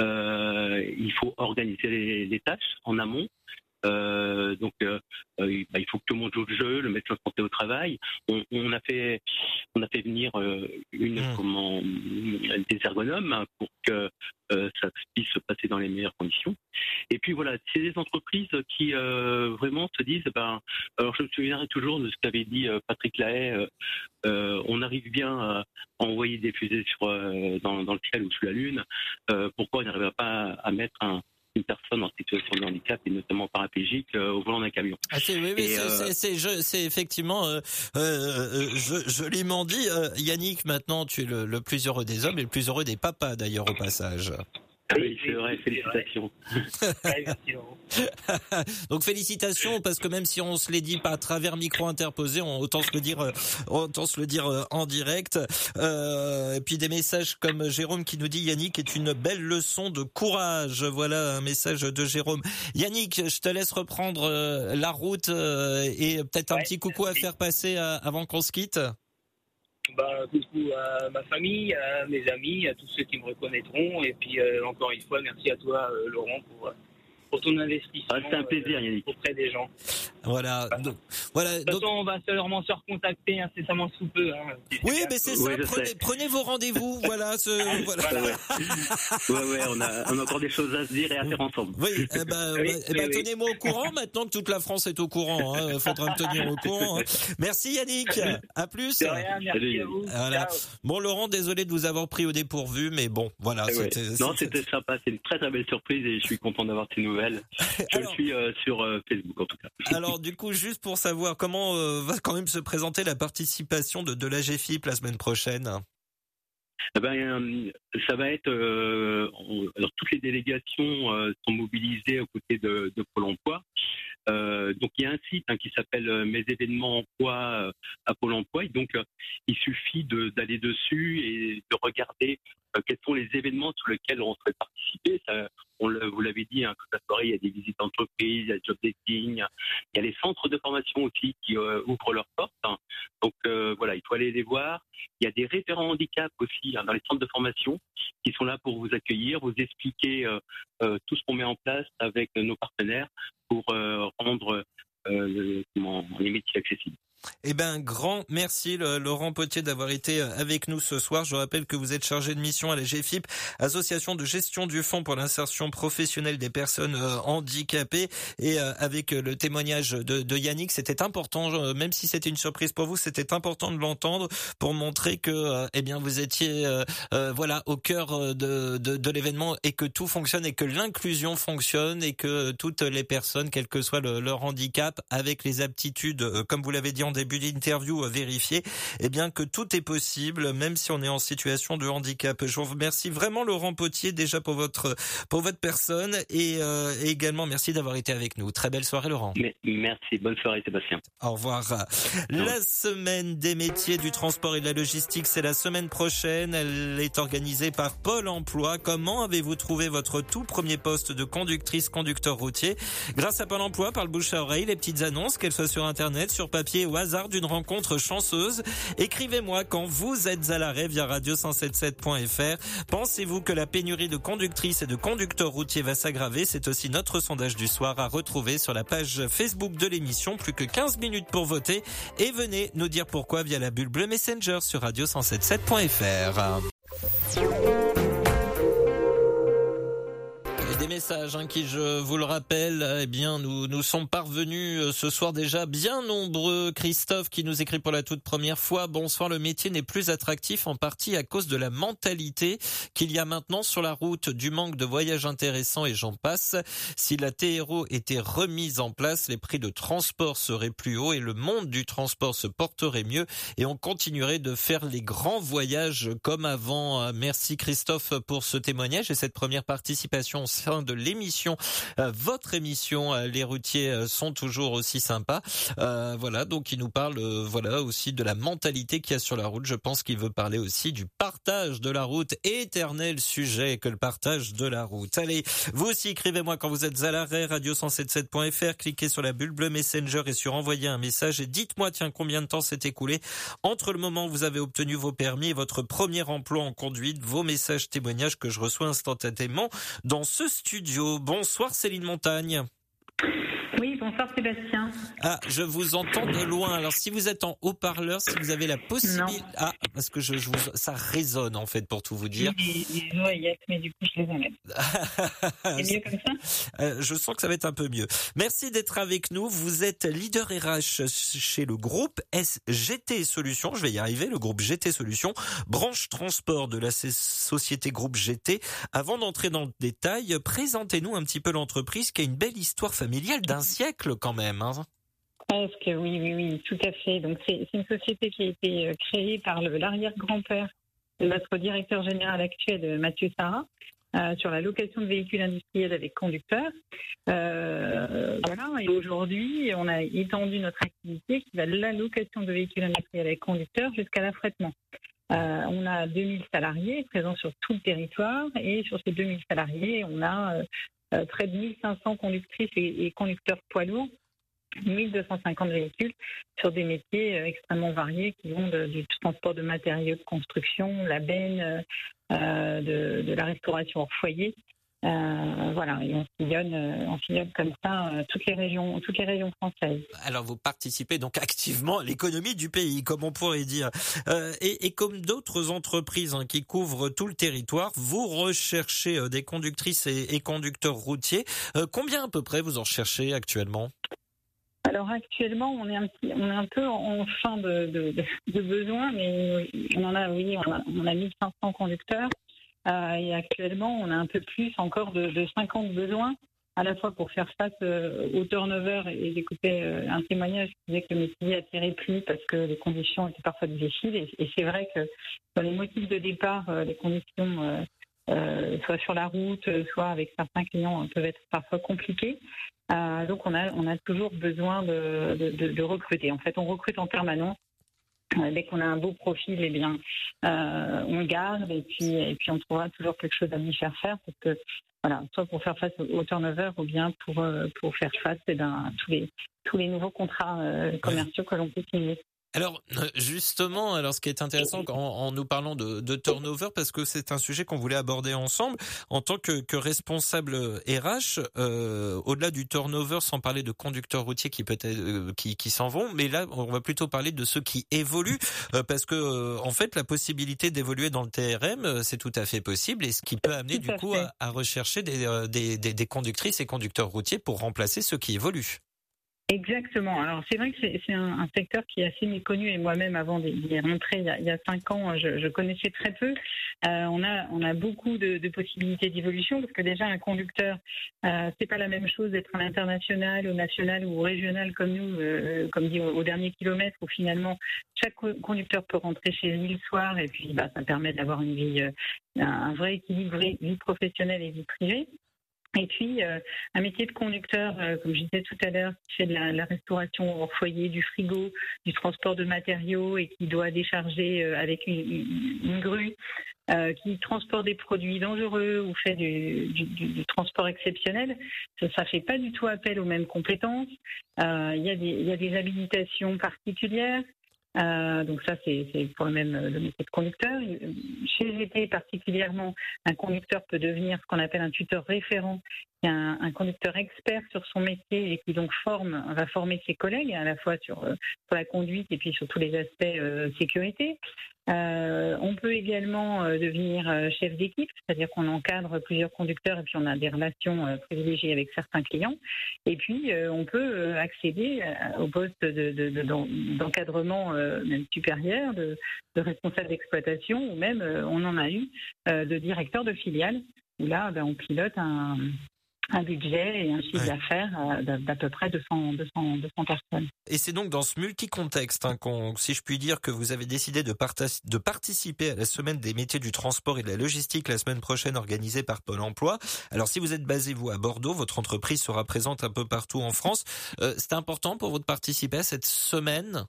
I: euh, il faut organiser les, les, tâches en amont, euh, donc, euh, euh, bah, il faut que tout le monde joue le jeu, le médecin de santé au travail. On, on a fait, on a fait venir une, mmh. comment, des ergonomes hein, pour que ça puisse se passer dans les meilleures conditions. Et puis voilà, c'est des entreprises qui vraiment se disent, ben, alors je me souviendrai toujours de ce qu'avait dit Patrick Lahaye. on arrive bien à envoyer des fusées sur, dans, dans, le ciel ou sous la lune. pourquoi on n'arrive pas à mettre un une personne en situation de handicap et notamment paraplégique euh, au volant d'un camion.
A: Ah, c'est, oui, euh, effectivement euh, euh joliment dit. Yannick, maintenant, tu es le, le, plus heureux des hommes et le plus heureux des papas d'ailleurs au passage.
I: Oui, c'est vrai, félicitations. *laughs*
A: Donc félicitations parce que même si on se les dit pas à travers micro interposé, on autant se le dire, euh, autant se le dire euh, en direct. Euh, et puis des messages comme Jérôme qui nous dit Yannick est une belle leçon de courage. Voilà un message de Jérôme. Yannick, je te laisse reprendre euh, la route et peut-être un petit coucou à faire passer avant qu'on se quitte
J: bah, coucou à ma famille, à mes amis, à tous ceux qui me reconnaîtront. Et puis, euh, encore une fois, merci à toi, euh, Laurent, pour, pour ton investissement.
I: Ah, c'est un plaisir, Yannick.
J: Auprès des gens.
A: Voilà. Donc, voilà.
J: De toute façon, on va sûrement se recontacter incessamment sous peu. Hein,
A: oui, mais c'est ça. prenez, prenez, vos rendez-vous. *laughs* voilà. Ce, voilà.
I: ouais, ouais, on a, on a encore des choses à se dire et à faire ensemble.
A: Oui, eh ben, *laughs* oui, eh ben, tenez-moi au courant maintenant que toute la France est au courant. Il hein, faudra me tenir au courant. Hein. Merci Yannick. À plus.
J: De rien, merci à vous. Voilà.
A: Bon, Laurent, désolé de vous avoir pris au dépourvu, mais bon, voilà.
I: C'était, non, c'était sympa. C'est une très très belle surprise et je suis content d'avoir tes nouvelles. *laughs* Je suis euh, sur euh, Facebook en tout cas. *laughs*
A: Alors du coup, juste pour savoir comment euh, va quand même se présenter la participation de, de la GFIP la semaine prochaine?
I: Eh ben, ça va être. alors toutes les délégations sont mobilisées aux côtés de, de Pôle Emploi. donc il y a un site hein, qui s'appelle Mes événements emploi à Pôle Emploi. Et donc il suffit d'aller dessus et de regarder quels sont les événements sur lesquels on souhaite participer. On vous l'avez dit, hein, toute la soirée, il y a des visites d'entreprise, il y a le job dating, il y a les centres de formation aussi qui euh, ouvrent leurs portes. Hein. Donc euh, voilà, il faut aller les voir. Il y a des référents handicap aussi hein, dans les centres de formation qui sont là pour vous accueillir, vous expliquer euh, tout ce qu'on met en place avec nos partenaires pour rendre les métiers accessibles.
A: Eh ben, grand merci Laurent Potier d'avoir été euh, avec nous ce soir. Je rappelle que vous êtes chargé de mission à la GFIP, Association de gestion du fonds pour l'insertion professionnelle des personnes euh, handicapées. Et euh, avec le témoignage de, Yannick, c'était important, même si c'était une surprise pour vous, c'était important de l'entendre pour montrer que, eh bien, vous étiez, voilà, au cœur de, de, de l'événement et que tout fonctionne et que l'inclusion fonctionne et que toutes les personnes, quel que soit leur handicap, avec les aptitudes, comme vous l'avez dit en début d'interview vérifier, eh bien que tout est possible, même si on est en situation de handicap. Je vous remercie vraiment Laurent Potier déjà pour votre pour votre personne et, euh, également merci d'avoir été avec nous. Très belle soirée Laurent.
I: Merci, bonne soirée Sébastien.
A: Au revoir. La semaine des métiers du transport et de la logistique, c'est la semaine prochaine. Elle est organisée par Pôle Emploi. Comment avez-vous trouvé votre tout premier poste de conductrice conducteur routier? Grâce à Pôle Emploi, par le bouche à oreille, les petites annonces, qu'elles soient sur internet, sur papier ou hasard d'une rencontre chanceuse. Écrivez-moi quand vous êtes à l'arrêt via radio177.fr. Pensez-vous que la pénurie de conductrices et de conducteurs routiers va s'aggraver? C'est aussi notre sondage du soir à retrouver sur la page Facebook de l'émission. Plus que 15 minutes pour voter et venez nous dire pourquoi via la bulle bleue Messenger sur radio177.fr des messages hein, qui, je vous le rappelle, eh bien, nous nous sommes parvenus euh, ce soir déjà bien nombreux. Christophe qui nous écrit pour la toute première fois Bonsoir, le métier n'est plus attractif en partie à cause de la mentalité qu'il y a maintenant sur la route, du manque de voyages intéressants et j'en passe. Si la TRO était remise en place, les prix de transport seraient plus hauts et le monde du transport se porterait mieux et on continuerait de faire les grands voyages comme avant. Merci Christophe pour ce témoignage et cette première participation de l'émission. Euh, votre émission, euh, les routiers euh, sont toujours aussi sympas. voilà, donc il nous parle voilà aussi de la mentalité qu'il y a sur la route. Je pense qu'il veut parler aussi du partage de la route, éternel sujet que le partage de la route. Allez, vous aussi écrivez-moi quand vous êtes à l'arrêt, radio177.fr, cliquez sur la bulle bleue Messenger et sur envoyer un message et dites-moi tiens combien de temps s'est écoulé entre le moment où vous avez obtenu vos permis et votre premier emploi en conduite, vos messages témoignages que je reçois instantanément dans ce studio. Bonsoir Céline Montagne.
K: Oui, bonsoir Sébastien.
A: Ah, je vous entends de loin. Alors si vous êtes en haut-parleur, si vous avez la possibilité... Ah, parce que je, je vous... ça résonne en fait pour tout vous dire.
K: Les, oreillettes, mais du coup je les enlève. *laughs* C'est mieux comme ça?
A: Euh, Je sens que ça va être un peu mieux. Merci d'être avec nous. Vous êtes leader RH chez le groupe SGT Solutions. Je vais y arriver, le groupe GT Solutions, branche transport de la société groupe GT. Avant d'entrer dans le détail, présentez-nous un petit peu l'entreprise qui a une belle histoire familiale d'un siècle quand même. Hein.
K: Presque, oui, oui, oui, tout à fait. Donc c'est une société qui a été euh, créée par l'arrière-grand-père de notre directeur général actuel, euh, Mathieu Sarah. Euh, sur la location de véhicules industriels avec conducteurs. voilà, et aujourd'hui, on a étendu notre activité qui va de la location de véhicules industriels avec conducteurs jusqu'à l'affrètement. on a 2000 salariés présents sur tout le territoire et sur ces 2000 salariés, on a euh, près de 1500 conductrices et, conducteurs poids lourds 1250 véhicules sur des métiers euh, extrêmement variés qui vont du transport de matériaux de construction, la benne, euh, de, la restauration hors foyer, euh, voilà, et on sillonne, euh, on sillonne comme ça euh, toutes les régions, toutes les régions françaises.
A: Alors vous participez donc activement à l'économie du pays, comme on pourrait dire, et, et, comme d'autres entreprises hein, qui couvrent tout le territoire, vous recherchez des conductrices et, et conducteurs routiers. combien à peu près vous en recherchez actuellement?
K: Alors actuellement, on est un, petit, on est un peu en fin de, de, de, besoin, mais on en a, oui, on a, on a 1500 conducteurs. Euh, et actuellement, on a un peu plus encore de, 50 besoins, à la fois pour faire face euh, au turnover. Et j'écoutais euh, un témoignage qui disait que le métier attirait plus parce que les conditions étaient parfois difficiles. Et, c'est vrai que dans les motifs de départ, les conditions, soit sur la route, soit avec certains clients, peuvent être parfois compliquées. donc on a, toujours besoin de, recruter. En fait, on recrute en permanence euh, dès qu'on a un beau profil, eh bien, euh, on le garde et puis, et puis on trouvera toujours quelque chose à lui faire faire parce que voilà, soit pour faire face au turnover ou bien pour, euh, pour faire face eh ben, à tous les, tous les nouveaux contrats commerciaux que l'on peut signer.
A: Alors justement, alors ce qui est intéressant en, nous parlant de, de, turnover, parce que c'est un sujet qu'on voulait aborder ensemble, en tant que, que responsable RH, euh, au-delà du turnover, sans parler de conducteurs routiers qui peut-être euh, qui, qui s'en vont, mais là on va plutôt parler de ceux qui évoluent, euh, parce que euh, en fait la possibilité d'évoluer dans le TRM, c'est tout à fait possible, et ce qui peut amener du coup à, à, rechercher des, des, des, des conductrices et conducteurs routiers pour remplacer ceux qui évoluent.
K: Exactement. Alors c'est vrai que c'est un, secteur qui est assez méconnu et moi-même avant d'y rentrer il y, a, cinq ans, je, je connaissais très peu. Euh, on a on a beaucoup de, possibilités d'évolution parce que déjà un conducteur, euh, c'est pas la même chose d'être à l'international, au national ou au régional comme nous, euh, comme dit au, dernier kilomètre où finalement chaque conducteur peut rentrer chez lui le soir et puis bah, ça permet d'avoir une vie, euh, un vrai équilibre vie professionnelle et vie privée. Et puis, euh, un métier de conducteur, euh, comme je disais tout à l'heure, qui fait de la, restauration au foyer, du frigo, du transport de matériaux et qui doit décharger euh, avec une, grue, qui transporte des produits dangereux ou fait du, transport exceptionnel, ça ne fait pas du tout appel aux mêmes compétences. Il y a des habilitations particulières. Euh, donc ça, c'est pour le même le métier de conducteur. Chez GT particulièrement, un conducteur peut devenir ce qu'on appelle un tuteur référent, un, un, conducteur expert sur son métier et qui donc va former ses collègues à la fois sur, euh, sur la conduite et puis sur tous les aspects euh, sécurité. Euh, on peut également devenir chef d'équipe, c'est-à-dire qu'on encadre plusieurs conducteurs et puis on a des relations privilégiées avec certains clients. Et puis on peut accéder au poste d'encadrement de, de, même supérieur, de, de responsable d'exploitation ou même on en a eu de directeur de filiale où là ben, on pilote un, un budget et un chiffre ouais. d'affaires euh, d'à peu près 200, 200, 200 personnes.
A: Et c'est donc dans ce multi-contexte, hein, si je puis dire, que vous avez décidé de, de, participer à la semaine des métiers du transport et de la logistique la semaine prochaine organisée par Pôle Emploi. Alors si vous êtes basé, vous, à Bordeaux, votre entreprise sera présente un peu partout en France. Euh, c'est important pour vous de participer à cette semaine?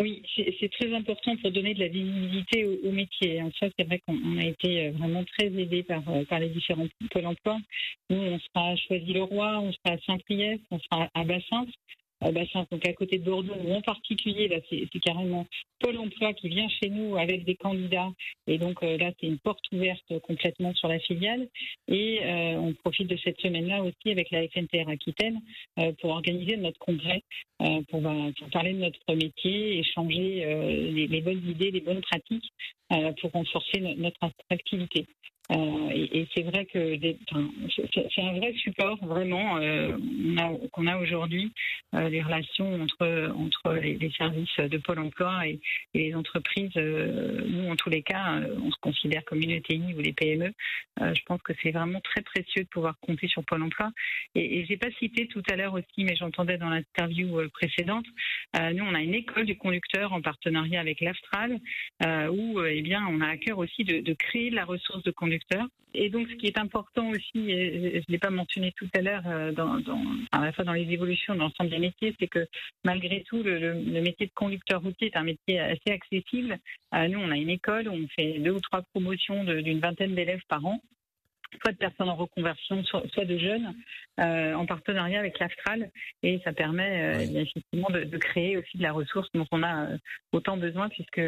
K: Oui, c'est très important pour donner de la visibilité au, au métier. En fait, c'est vrai qu'on a été euh, vraiment très aidés par, euh, par les différents pôles emploi. Nous, on sera à Choisy-le-Roi, on sera à Saint-Priest, on sera à Bassins donc à côté de Bordeaux, ou en particulier, là, c'est carrément Pôle emploi qui vient chez nous avec des candidats. Et donc euh, là, c'est une porte ouverte complètement sur la filiale. Et euh, on profite de cette semaine-là aussi avec la FNTR Aquitaine euh, pour organiser notre congrès, euh, pour, parler de notre métier, échanger les, bonnes idées, les bonnes pratiques pour renforcer notre attractivité. Euh, et, c'est vrai que c'est un vrai support vraiment euh, qu'on a, aujourd'hui euh, les relations entre entre les, services de Pôle Emploi et, les entreprises. Nous, en tous les cas, on se considère comme une ETI ou des PME. Je pense que c'est vraiment très précieux de pouvoir compter sur Pôle Emploi. Et, et j'ai pas cité tout à l'heure aussi, mais j'entendais dans l'interview précédente, nous on a une école du conducteur en partenariat avec l'Astral où eh bien on a à cœur aussi de créer la ressource de conducteur et donc, ce qui est important aussi, je ne l'ai pas mentionné tout à l'heure, euh, dans, dans, à la fois dans les évolutions de l'ensemble des métiers, c'est que malgré tout, le, métier de conducteur routier est un métier assez accessible. Euh, nous, on a une école où on fait deux ou trois promotions d'une vingtaine d'élèves par an soit de personnes en reconversion, soit, soit de jeunes, euh, en partenariat avec l'Astral. Et ça permet euh, oui. effectivement de, de, créer aussi de la ressource dont on a euh, autant besoin, puisque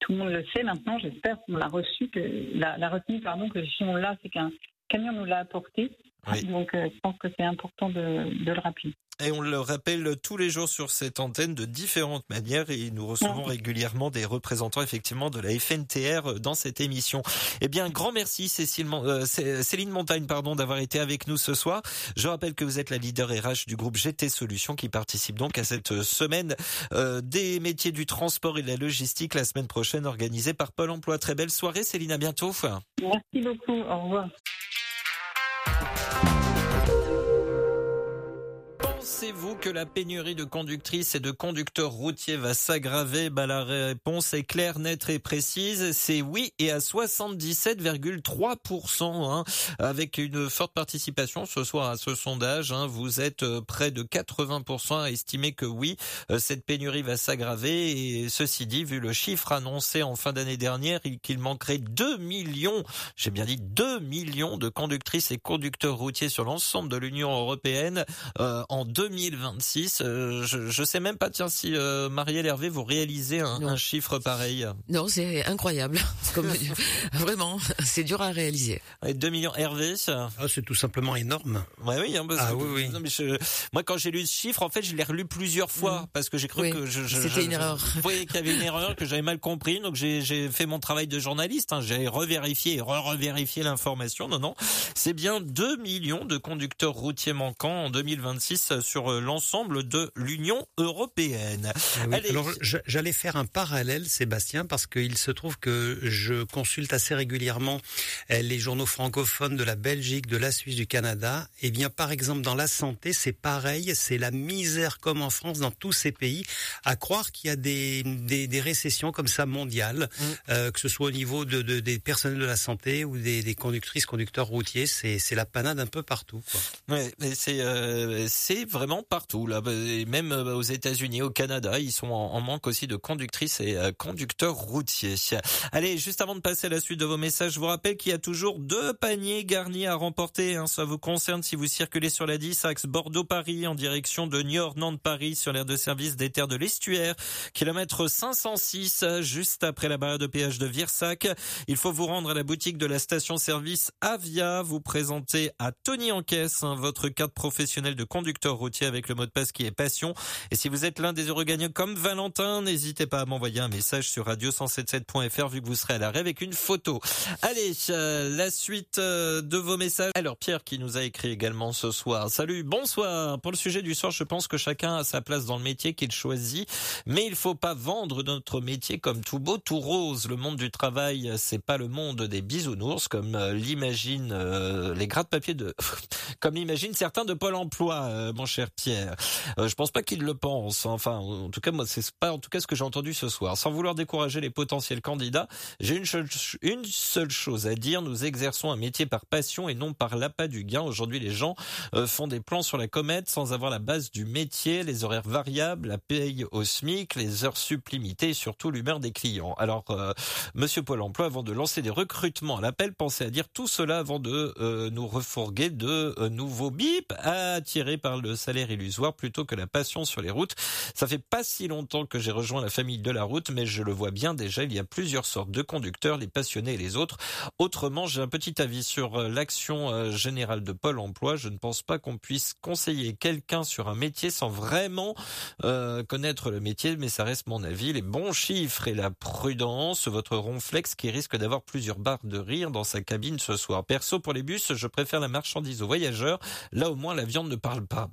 K: tout le monde le sait maintenant, j'espère qu'on l'a reçu, que la, la retenue, pardon, que si on l'a, c'est qu'un camion nous l'a apporté. Oui. Donc euh, je pense que c'est important de, de le rappeler.
A: Et on le rappelle tous les jours sur cette antenne de différentes manières et nous recevons oui. régulièrement des représentants effectivement de la FNTR dans cette émission. Eh bien, grand merci Cécile, euh, Céline Montagne pardon d'avoir été avec nous ce soir. Je rappelle que vous êtes la leader RH du groupe GT Solutions qui participe donc à cette semaine euh, des métiers du transport et de la logistique la semaine prochaine organisée par Pôle Emploi. Très belle soirée Céline, à bientôt.
K: Merci beaucoup, au revoir.
A: Pensez-vous que la pénurie de conductrices et de conducteurs routiers va s'aggraver? Bah, La réponse est claire, nette et précise. C'est oui et à 77,3%, hein, avec une forte participation ce soir à ce sondage. Hein, vous êtes euh, près de 80% à estimer que oui, euh, cette pénurie va s'aggraver. Et ceci dit, vu le chiffre annoncé en fin d'année dernière, qu'il manquerait 2 millions, j'ai bien dit 2 millions de conductrices et conducteurs routiers sur l'ensemble de l'Union européenne euh, en 2020. 2026. Euh, je, je sais même pas, tiens, si euh, Marielle Hervé, vous réalisez un, un chiffre pareil.
B: Non, c'est incroyable. *laughs* Comme, *laughs* vraiment, c'est dur à réaliser.
A: Et 2 millions Hervé.
C: Ah, c'est tout simplement énorme.
A: Ouais, oui, hein, parce
C: Ah
A: que-
C: oui, oui.
A: non, mais je- moi, quand j'ai lu ce chiffre, en fait, je l'ai relu plusieurs fois parce que j'ai cru
B: Oui,
A: que je, je-
B: c'était
A: je-
B: une
A: je-
B: erreur.
A: je voyais qu'il y avait une erreur, que j'avais mal compris. Donc, j'ai j'ai fait mon travail de journaliste. Hein, j'ai revérifié et re-revérifié l'information. Non, non, c'est bien 2 millions de conducteurs routiers manquants en 2026 sur euh, l'ensemble de l'Union européenne.
C: Ah oui. Alors, j'allais faire un parallèle, Sébastien, parce qu'il se trouve que je consulte assez régulièrement euh, les journaux francophones de la Belgique, de la Suisse, du Canada. Eh bien, par exemple, dans la santé, c'est pareil, c'est la misère comme en France dans tous ces pays. À croire qu'il y a des, des, des récessions comme ça mondiales,
A: Mm.
C: euh, que ce soit au niveau de, de- des personnels de la santé ou des, des conductrices, conducteurs routiers, c'est la panade un peu partout. Quoi.
A: Ouais, mais c'est euh, c'est vraiment partout là, même euh, aux États-Unis, au Canada, ils sont en, manque aussi de conductrices et euh, conducteurs routiers. Allez, juste avant de passer à la suite de vos messages, je vous rappelle qu'il y a toujours deux paniers garnis à remporter. Hein, ça vous concerne si vous circulez sur la 10 axe Bordeaux-Paris en direction de Niort-Nantes-Paris sur l'aire de service des terres de l'Estuaire, kilomètre 506 juste après la barrière de péage de Virsac. Il faut vous rendre à la boutique de la station-service Avia, vous présenter à Tony Encaisse hein, votre carte professionnelle de conducteur routier avec le mot de passe qui est passion. Et si vous êtes l'un des heureux gagnants comme Valentin, n'hésitez pas à m'envoyer un message sur radio177.fr vu que vous serez à l'arrêt avec une photo. Allez, euh, la suite euh, de vos messages. Alors Pierre qui nous a écrit également ce soir. Salut, bonsoir. Pour le sujet du soir, je pense que chacun a sa place dans le métier qu'il choisit, mais il faut pas vendre notre métier comme tout beau, tout rose. Le monde du travail, c'est pas le monde des bisounours comme euh, l'imagine euh, les gratte-papier de *laughs* comme l'imagine certains de Pôle Emploi, euh, mon cher Pierre. Euh, je pense pas qu'ils le pensent. Enfin, en tout cas, moi, c'est pas en tout cas ce que j'ai entendu ce soir. Sans vouloir décourager les potentiels candidats, j'ai une, seule- une seule chose à dire. Nous exerçons un métier par passion et non par l'appât du gain. Aujourd'hui, les gens euh, font des plans sur la comète sans avoir la base du métier, les horaires variables, la paye au SMIC, les heures sublimitées et surtout l'humeur des clients. Alors, euh, Monsieur Pôle Emploi, avant de lancer des recrutements à l'appel, pensez à dire tout cela avant de euh, nous refourguer de euh, nouveaux bips attirés par le salaire illusoire plutôt que la passion sur les routes. Ça fait pas si longtemps que j'ai rejoint la famille de la route, mais je le vois bien déjà, il y a plusieurs sortes de conducteurs, les passionnés et les autres. Autrement, j'ai un petit avis sur euh, l'action euh, générale de Pôle Emploi. Je ne pense pas qu'on puisse conseiller quelqu'un sur un métier sans vraiment euh, connaître le métier, mais ça reste mon avis. Les bons chiffres et la prudence, votre ronflex qui risque d'avoir plusieurs barres de rire dans sa cabine ce soir. Perso, pour les bus, je préfère la marchandise aux voyageurs. Là, au moins, la viande ne parle pas.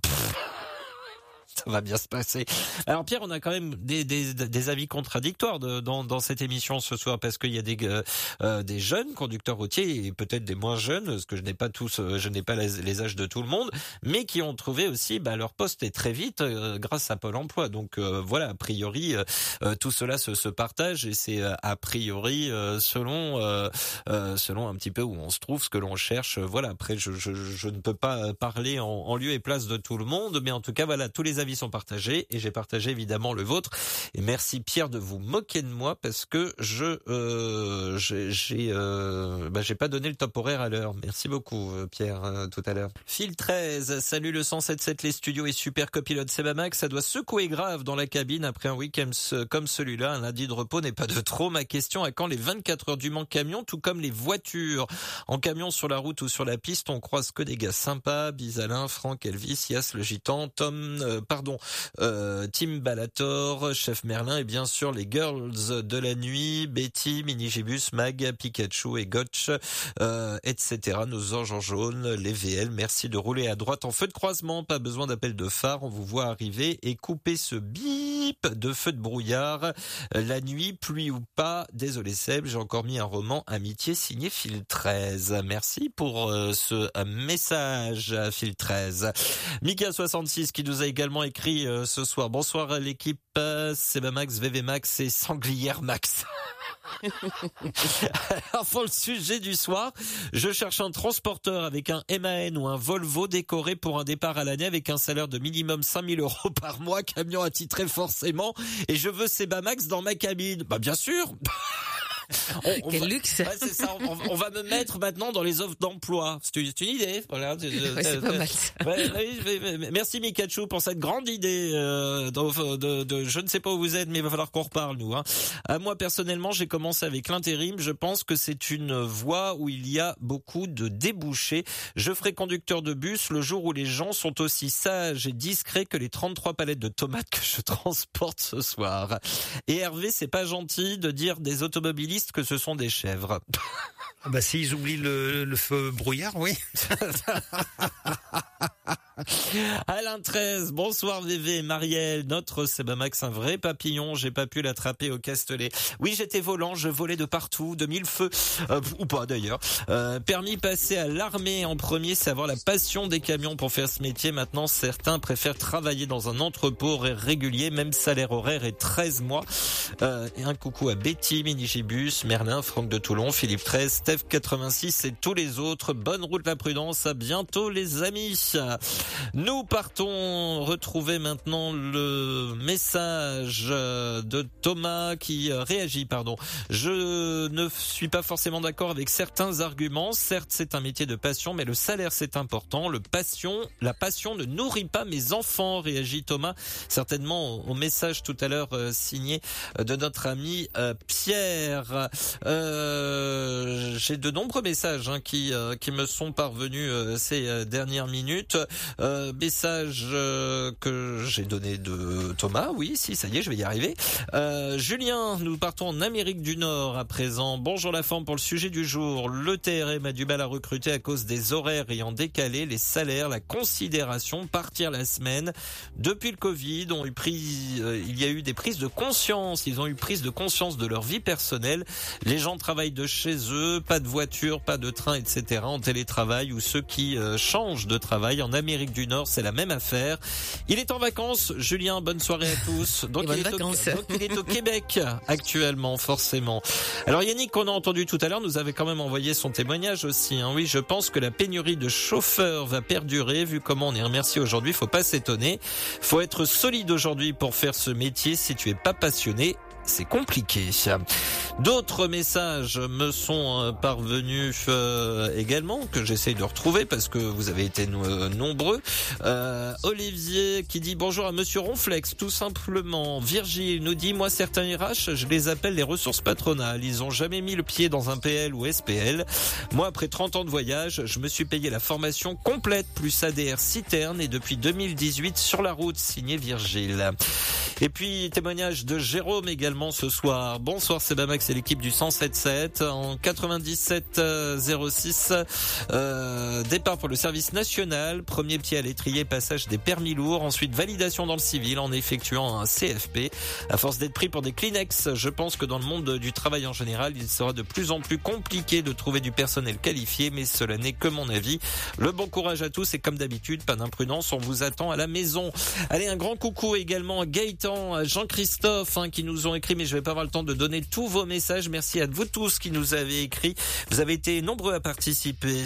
A: *laughs* Ça va bien se passer. Alors Pierre, on a quand même des, des, des avis contradictoires de- dans, dans cette émission ce soir parce qu'il y a des, euh, euh, des jeunes conducteurs routiers et peut-être des moins jeunes, parce que je n'ai pas tous, euh, je n'ai pas les, âges de tout le monde, mais qui ont trouvé aussi bah, leur poste et très vite euh, grâce à Pôle Emploi. Donc euh, voilà, a priori, tout cela se, se partage et c'est a priori selon selon un petit peu où on se trouve, ce que l'on cherche. Voilà. Après, je, je, je ne peux pas parler en, en lieu et place de tout le monde, mais en tout cas, voilà, tous les avis sont partagés et j'ai partagé évidemment le vôtre. Et merci Pierre de vous moquer de moi parce que je euh, j'ai euh, bah, pas donné le top horaire à l'heure. Merci beaucoup euh, Pierre euh, tout à l'heure. Phil 13, salut le 177 les studios et super copilote Sebamax, ça doit secouer grave dans la cabine après un week-end comme celui-là. Un lundi de repos n'est pas de trop. Ma question à quand les 24 heures du Mans camion, tout comme les voitures? En camion sur la route ou sur la piste, on croise que des gars sympas. Bisalin, Franck, Elvis, Yas, le gitan, Tom, euh, pardon, euh, Tim Balator, Chef Merlin et bien sûr les girls de la nuit, Betty, Minigibus, Mag, Pikachu et Gotch, euh, etc. Nos anges en jaune, les VL. Merci de rouler à droite en feu de croisement. Pas besoin d'appel de phare. On vous voit arriver et couper ce bip de feu de brouillard. La nuit, pluie ou pas. Désolé Seb, j'ai encore mis un roman Amitié signé Phil 13. Merci pour euh, ce message Phil 13. Mika 66 qui nous a également écrit euh, ce soir. Bonsoir à l'équipe euh, Seba Max, VV Max et Sanglière Max. *laughs* Alors pour le sujet du soir, je cherche un transporteur avec un MAN ou un Volvo décoré pour un départ à l'année avec un salaire de minimum 5000 euros par mois, camion attitré forcément, et je veux Seba Max dans ma cabine. Bah bien sûr *laughs*
B: Quel luxe
A: ça, on, va me mettre maintenant dans les offres d'emploi. C'est une, idée. Voilà.
B: c'est *laughs* pas mal.
A: merci Mikachu pour cette grande idée euh, de, de, je ne sais pas où vous êtes, mais il va falloir qu'on reparle nous. Hein. Euh, moi personnellement, j'ai commencé avec l'intérim. Je pense que c'est une voie où il y a beaucoup de débouchés. Je ferai conducteur de bus le jour où les gens sont aussi sages et discrets que les 33 palettes de tomates que je *laughs* transporte ce soir. Et Hervé, c'est pas gentil de dire des automobilistes que ce sont des chèvres.
C: Ah bah s'ils oublient le, le feu brouillard, oui. *laughs*
A: Alain 13, bonsoir VV, Marielle, notre Sebamax, un vrai papillon, j'ai pas pu l'attraper au Castellet. Oui, j'étais volant, je volais de partout, de mille feux, euh, ou pas d'ailleurs. Euh, permis passer à l'armée en premier, c'est avoir la passion des camions pour faire ce métier. Maintenant, certains préfèrent travailler dans un entrepôt régulier, même salaire horaire et 13 mois. Euh, et un coucou à Betty, Minigibus, Merlin, Franck de Toulon, Philippe 13, Steph 86 et tous les autres. Bonne route la prudence, à bientôt les amis. Nous partons retrouver maintenant le message de Thomas qui réagit, pardon. Je ne suis pas forcément d'accord avec certains arguments. Certes, c'est un métier de passion, mais le salaire, c'est important. Le passion, la passion ne nourrit pas mes enfants, réagit Thomas. Certainement au message tout à l'heure euh, signé euh, de notre ami euh, Pierre. J'ai de nombreux messages hein, qui, qui me sont parvenus ces dernières minutes. Euh, message euh, que j'ai donné de Thomas. Oui, si, ça y est, je vais y arriver. Euh, Julien, nous partons en Amérique du Nord à présent. Bonjour la forme pour le sujet du jour. Le TRM a du mal à recruter à cause des horaires ayant décalé, les salaires, la considération, partir la semaine. Depuis le Covid, ont eu pris, il y a eu des prises de conscience. Ils ont eu prise de conscience de leur vie personnelle. Les gens travaillent de chez eux, pas de voiture, pas de train, etc. en télétravail ou ceux qui changent de travail en Amérique du Nord, c'est la même affaire. Il est en vacances, Julien, bonne soirée à tous.
B: Donc, il est, au,
A: il est, au, Québec *laughs* actuellement, forcément. Alors Yannick, qu'on a entendu tout à l'heure, nous avait quand même envoyé son témoignage aussi. Hein. Oui, je pense que la pénurie de chauffeurs va perdurer, vu comment on est remercié aujourd'hui, faut pas s'étonner. Faut être solide aujourd'hui pour faire ce métier. Si tu es pas passionné, c'est compliqué. D'autres messages me sont euh, parvenus euh, également que j'essaye de retrouver parce que vous avez été euh, nombreux. Olivier qui dit bonjour à Monsieur Ronflex, tout simplement. Virgile nous dit moi certains RH, je les appelle les ressources patronales. Ils ont jamais mis le pied dans un PL ou SPL. Moi après 30 ans de voyage, je me suis payé la formation complète plus ADR citerne et depuis 2018 sur la route signé Virgile. Et puis témoignage de Jérôme également ce soir. Bonsoir Sebamax et l'équipe du 177 en 97 06 euh, départ pour le service national, premier pied à l'étrier, passage des permis lourds, ensuite validation dans le civil en effectuant un CFP. À force d'être pris pour des Kleenex, je pense que dans le monde du travail en général, il sera de plus en plus compliqué de trouver du personnel qualifié, mais cela n'est que mon avis. Le bon courage à tous et comme d'habitude, pas d'imprudence, on vous attend à la maison. Allez, un grand coucou également à Gaëtan Jean-Christophe hein, qui nous ont écrit, mais je vais pas avoir le temps de donner tous vos messages. Merci à vous tous qui nous avez écrit. Vous avez été nombreux à participer.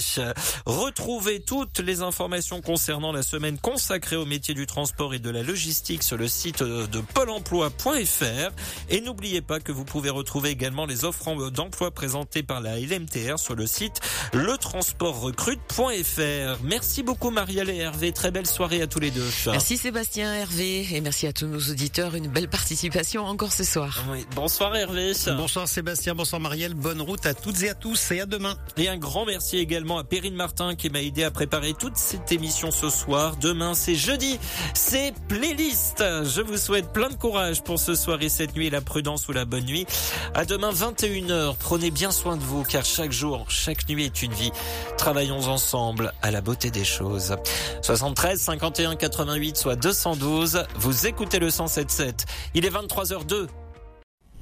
A: Retrouvez toutes les informations concernant la semaine consacrée au métier du transport et de la logistique sur le site de pôle emploi.fr. Et n'oubliez pas que vous pouvez retrouver également les offres d'emploi présentées par la LMTR sur le site letransportrecrute.fr. Merci beaucoup Marielle et Hervé. Très belle soirée à tous les deux.
B: Merci Sébastien, Hervé et merci à tous nos auditeurs une belle participation encore ce soir.
A: Bonsoir Hervé.
C: Bonsoir Sébastien, bonsoir Marielle. Bonne route à toutes et à tous et à demain.
A: Et un grand merci également à Perrine Martin qui m'a aidé à préparer toute cette émission ce soir. Demain c'est jeudi, c'est playlist. Je vous souhaite plein de courage pour ce soir et cette nuit, la prudence ou la bonne nuit. À demain 21h. Prenez bien soin de vous car chaque jour, chaque nuit est une vie. Travaillons ensemble à la beauté des choses. 73 51 88 soit 212. Vous écoutez le sens il est 23h02.